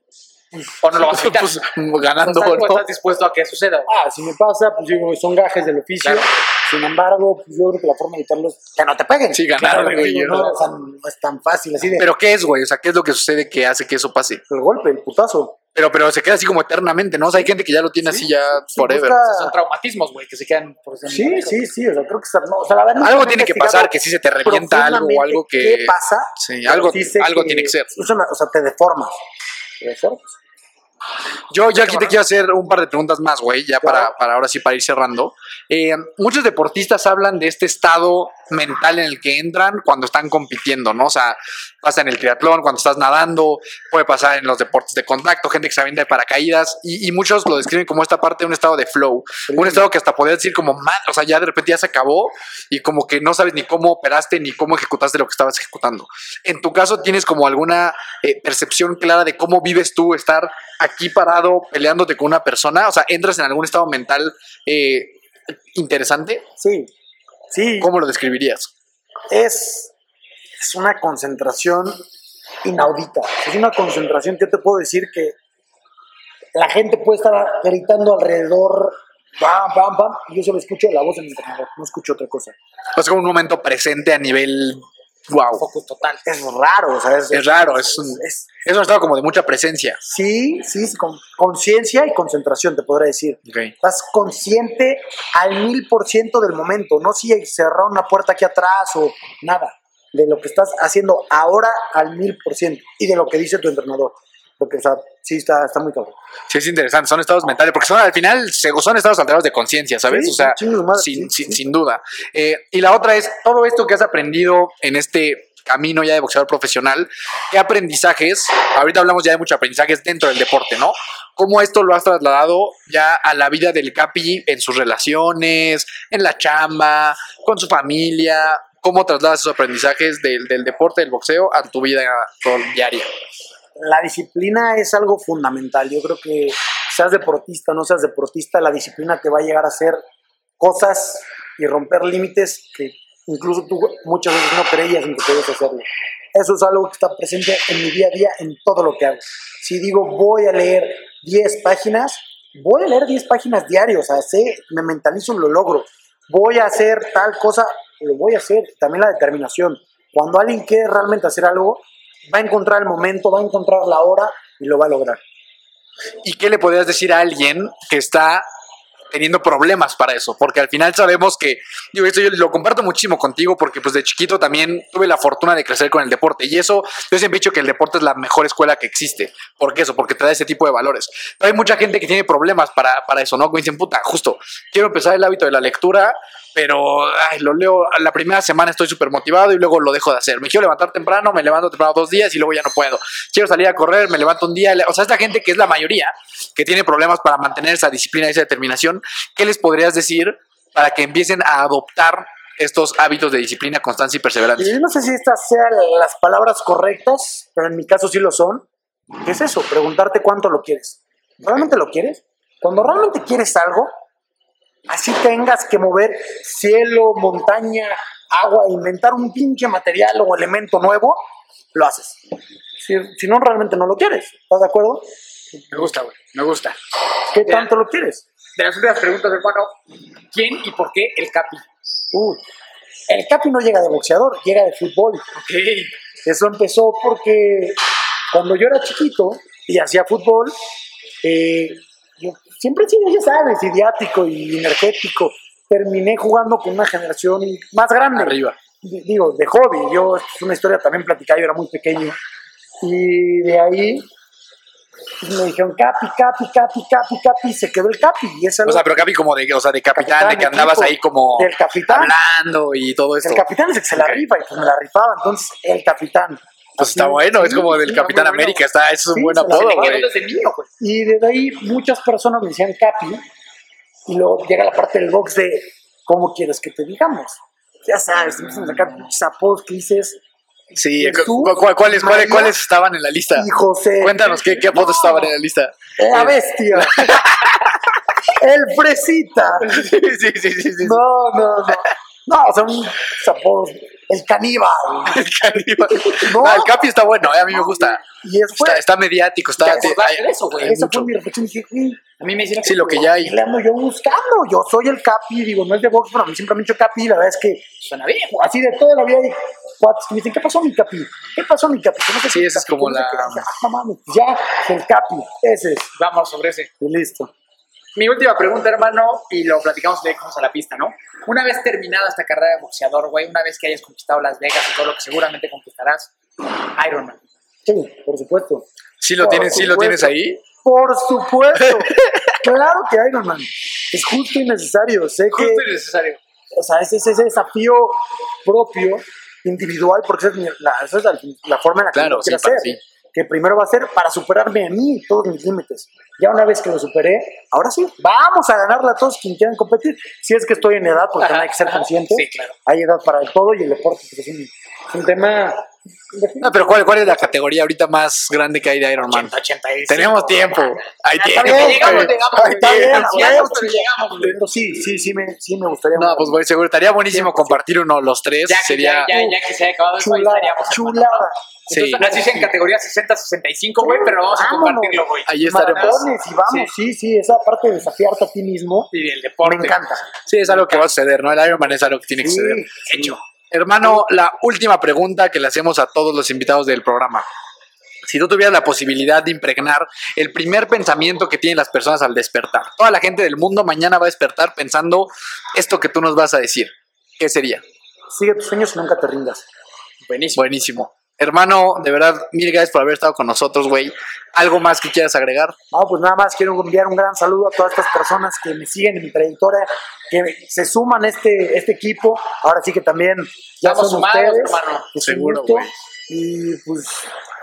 ¿O no lo vas a evitar? Pues, ¿O ganando, estás, o ¿no? estás dispuesto a que suceda? Ah, si me pasa, pues digo, son gajes del oficio. Claro. Sin embargo, pues yo creo que la forma de evitarlos es que no te peguen. Sí, ganar, Claro, güey, no, o sea, no es tan fácil así de Pero ¿qué es, güey? O sea, ¿qué es lo que sucede que hace que eso pase? el golpe, el putazo. Pero, pero se queda así como eternamente, ¿no? O sea, hay gente que ya lo tiene así ya sí, forever. busca- Son traumatismos, güey, que se quedan por ese Sí, sí, sí, o sea, creo que está- no, o sea, la verdad, Algo tiene que pasar, que sí se te revienta algo o algo que... ¿Qué pasa? Sí, algo, algo tiene que ser. o sea, te deformas. Deformas. Yo ya aquí te quiero hacer un par de preguntas más, güey, ya para, para ahora sí, para ir cerrando. Eh, muchos deportistas hablan de este estado mental en el que entran cuando están compitiendo, ¿no? O sea, pasa en el triatlón, cuando estás nadando, puede pasar en los deportes de contacto, gente que se avienta de paracaídas, y, y muchos lo describen como esta parte de un estado de flow, un estado que hasta podría decir como, man, o sea, ya de repente ya se acabó y como que no sabes ni cómo operaste ni cómo ejecutaste lo que estabas ejecutando. En tu caso, ¿tienes como alguna eh, percepción clara de cómo vives tú estar aquí parado peleándote con una persona? O sea, ¿entras en algún estado mental eh, interesante? Sí, sí, ¿Cómo lo describirías? es, es una concentración inaudita. Es una concentración que te puedo decir que la gente puede estar gritando alrededor, pam, pam, pam, y yo solo escucho la voz del entrenador, no escucho otra cosa. Sea, como un momento presente a nivel... Wow. Focus total. Es raro, o sea, es, Es raro, es un, es- es un estado como de mucha presencia. sí, sí, sí, con conciencia y concentración, te podré decir. Ok. Estás consciente al mil por ciento del momento, no si cerrar una puerta aquí atrás o nada, de lo que estás haciendo ahora al mil por ciento y de lo que dice tu entrenador. Porque, o sea, sí está, está muy cabrón. Sí, es interesante, son estados mentales, porque son al final son estados alterados de conciencia, ¿sabes? Sí, o sea, madre, sin, sí, sin- sí. sin duda. Eh, y la otra es todo esto que has aprendido en este camino ya de boxeador profesional, ¿qué aprendizajes, ahorita hablamos ya de muchos aprendizajes dentro del deporte, ¿no? ¿Cómo esto lo has trasladado ya a la vida del Capi en sus relaciones, en la chamba, con su familia? ¿Cómo trasladas esos aprendizajes del, del deporte, del boxeo, a tu vida diaria? La disciplina es algo fundamental. Yo creo que seas deportista o no seas deportista, la disciplina te va a llegar a hacer cosas y romper límites que incluso tú muchas veces no creías en que podías hacerlo. Eso es algo que está presente en mi día a día, en todo lo que hago. Si digo voy a leer 10 páginas, voy a leer 10 páginas diarios, o sea, me mentalizo, lo logro. Voy a hacer tal cosa, lo voy a hacer. También la determinación. Cuando alguien quiere realmente hacer algo, va a encontrar el momento, va a encontrar la hora y lo va a lograr. ¿Y qué le podrías decir a alguien que está teniendo problemas para eso, porque al final sabemos que, yo esto yo lo comparto muchísimo contigo, porque pues de chiquito también tuve la fortuna de crecer con el deporte, y eso, yo siempre he dicho que el deporte es la mejor escuela que existe, ¿por qué eso? Porque da ese tipo de valores. Pero hay mucha gente que tiene problemas para, para eso, ¿no? Que dicen, puta, justo, quiero empezar el hábito de la lectura, pero ay, lo leo, la primera semana estoy súper motivado y luego lo dejo de hacer. Me quiero levantar temprano, me levanto temprano dos días y luego ya no puedo. Quiero salir a correr, me levanto un día. O sea, esta gente que es la mayoría, que tiene problemas para mantener esa disciplina y esa determinación, ¿qué les podrías decir para que empiecen a adoptar estos hábitos de disciplina, constancia y perseverancia? Yo no sé si estas sean las palabras correctas, pero en mi caso sí lo son. ¿Qué es eso? Preguntarte cuánto lo quieres. ¿Realmente lo quieres? Cuando realmente quieres algo, así tengas que mover cielo, montaña, agua, inventar un pinche material o elemento nuevo, lo haces. Si, no, realmente no lo quieres. ¿Estás de acuerdo? Me gusta, güey. Me gusta. ¿Qué tanto lo quieres? De las últimas preguntas, hermano, ¿quién y por qué el Capi? Uh, el Capi no llega de boxeador, llega de fútbol. Ok. Eso empezó porque cuando yo era chiquito y hacía fútbol, eh, yo siempre he sido, ya sabes, idiático y energético. Terminé jugando con una generación más grande. Arriba. Digo, de hobby. Yo, es una historia también platicada, yo era muy pequeño. Y de ahí pues, me dijeron Capi, Capi, Capi, Capi, Capi, se quedó el Capi. Y eso o sea, pero Capi como de, o sea, de capitán, de que andabas ahí como del capitán. hablando y todo eso. El capitán es el que se la rifa y pues me la rifaba, entonces el capitán. Pues está bueno, es como del Capitán América, está, es un buen apodo, güey. Y desde ahí muchas personas me decían Capi, y luego llega la parte del box de ¿cómo quieres que te digamos? Ya sabes, empiezan a sacar muchos apodos que dices. Sí, ¿cuáles, cuáles, estaban en la lista? Y José. Cuéntanos, ¿qué, qué apodos estaban en la lista? La bestia. el fresita. Sí, sí, sí, sí, sí. No, no, no. No, son apodos el caníbal. El caníbal. No. Ah, el Capi está bueno, eh, a mí me gusta. Y está, está, mediático, está. Te, eso, güey. Esa fue mi reflexión. Dije, güey. A mí me dicen Sí, lo que ya hay. Le ando yo buscando. Yo soy el Capi, digo, no es de box, pero a mí siempre me han dicho Capi. La verdad es que. Suena bien. Así de toda la vida. Cuates me dicen, ¿qué pasó, mi Capi? ¿Qué pasó, mi Capi? No sé sí, esa es como la. No mames, ya, el Capi. Ese es. Vamos sobre ese. Y listo. Mi última pregunta, hermano, y lo platicamos le dejamos a la pista, ¿no? Una vez terminada esta carrera de boxeador, güey, una vez que hayas conquistado Las Vegas y todo lo que seguramente conquistarás, Ironman. Sí, por supuesto. ¿Sí lo, tienes, ¿sí lo tienes ahí? Por supuesto. claro que Ironman. Es justo y necesario. Sé justo que, y necesario. O sea, ese es ese desafío propio, individual, porque esa es, la, esa es la, la, forma en la que claro, lo quiero sí, hacer. Sí que primero va a ser para superarme a mí todos mis límites. Ya una vez que lo superé, ahora sí, vamos a ganarla a todos quien quieran competir. Si es que estoy en edad, porque no hay que ser consciente. Sí, claro. Hay edad para el todo y el deporte pues, es, un, un tema no, pero ¿cuál, ¿cuál es la categoría ahorita más grande que hay de Iron Man? 80, 85. Tenemos tiempo. Hay tiempo. Llegamos, llegamos, pero sí, sí, sí me, sí me gustaría. No, pues bueno, seguro estaría buenísimo compartir uno los tres. Ya, que, Sería ya, ya, ya, que se haya acabado chulada, chulada. Sí. Entonces, así es en categoría 60-65, güey, pero vamos a compartirlo, güey. Ahí estaremos. Maratones y vamos, sí. sí, esa parte de desafiarte a ti mismo Y el deporte. me encanta. Sí, es algo que va a suceder, ¿no? El Iron Man es algo que tiene que Sí, suceder. sí. Hecho. Hermano, la última pregunta que le hacemos a todos los invitados del programa. Si tú tuvieras la posibilidad de impregnar el primer pensamiento que tienen las personas al despertar, toda la gente del mundo mañana va a despertar pensando esto que tú nos vas a decir, ¿qué sería? Sigue tus sueños y nunca te rindas. Buenísimo. Buenísimo. Hermano, de verdad, mil gracias por haber estado con nosotros, güey. ¿Algo más que quieras agregar? No, pues nada más quiero enviar un gran saludo a todas estas personas que me siguen en mi trayectoria, que se suman a este, este equipo. Ahora sí que también ya Estamos son sumados, ustedes. hermano. Seguro, güey. Y pues,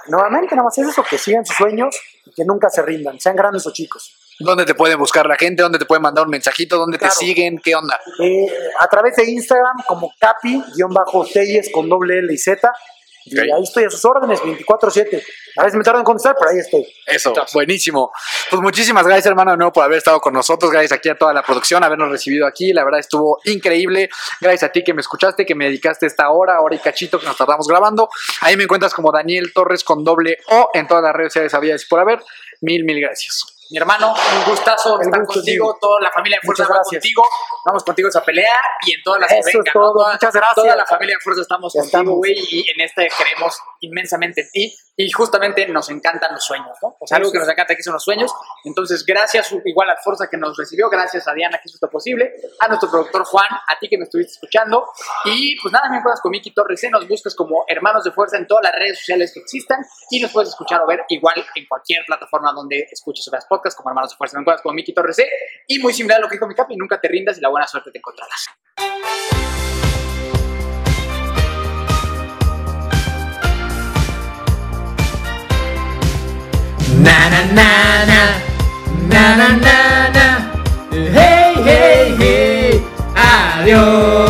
nuevamente, nada más es eso, que sigan sus sueños y que nunca se rindan, sean grandes o chicos. ¿Dónde te pueden buscar la gente? ¿Dónde te pueden mandar un mensajito? ¿Dónde Claro. te siguen? ¿Qué onda? Eh, a través de Instagram como capi-telles con doble L y Z. Y Ok. ahí estoy a sus órdenes, 24-7. A veces me tardo en contestar, pero ahí estoy. Eso, buenísimo. Pues muchísimas gracias, hermano, de nuevo por haber estado con nosotros. Gracias aquí a toda la producción, habernos recibido aquí. La verdad estuvo increíble. Gracias a ti que me escuchaste, que me dedicaste esta hora, hora y cachito que nos tardamos grabando. Ahí me encuentras como Daniel Torres con doble O en todas las redes sociales habidas y por haber. Mil, mil gracias. Mi hermano, un gustazo El estar gusto, contigo, sí. toda la familia de Fuerza va contigo, vamos contigo a esa pelea y en todas las que Eso es vengan. todo, ¿no? Toda- muchas gracias. Toda la familia de Fuerza estamos contigo, güey, y en este creemos inmensamente en ti y justamente nos encantan los sueños, ¿no? O sea, algo que nos encanta aquí son los sueños. Entonces, gracias igual a Fuerza que nos recibió, gracias a Diana que hizo esto posible, a nuestro productor Juan, a ti que me estuviste escuchando y pues nada, me encuentras con Miki Torres, ¿eh? nos buscas como Hermanos de Fuerza en todas las redes sociales que existan y nos puedes escuchar o ver igual en cualquier plataforma donde escuches otras como Hermanos de Fuerza, me como Miki Torres C. Y muy similar a lo que dijo mi capi, nunca te rindas y la buena suerte te encontrarás. Na na na na, na na na na, hey hey hey, adiós.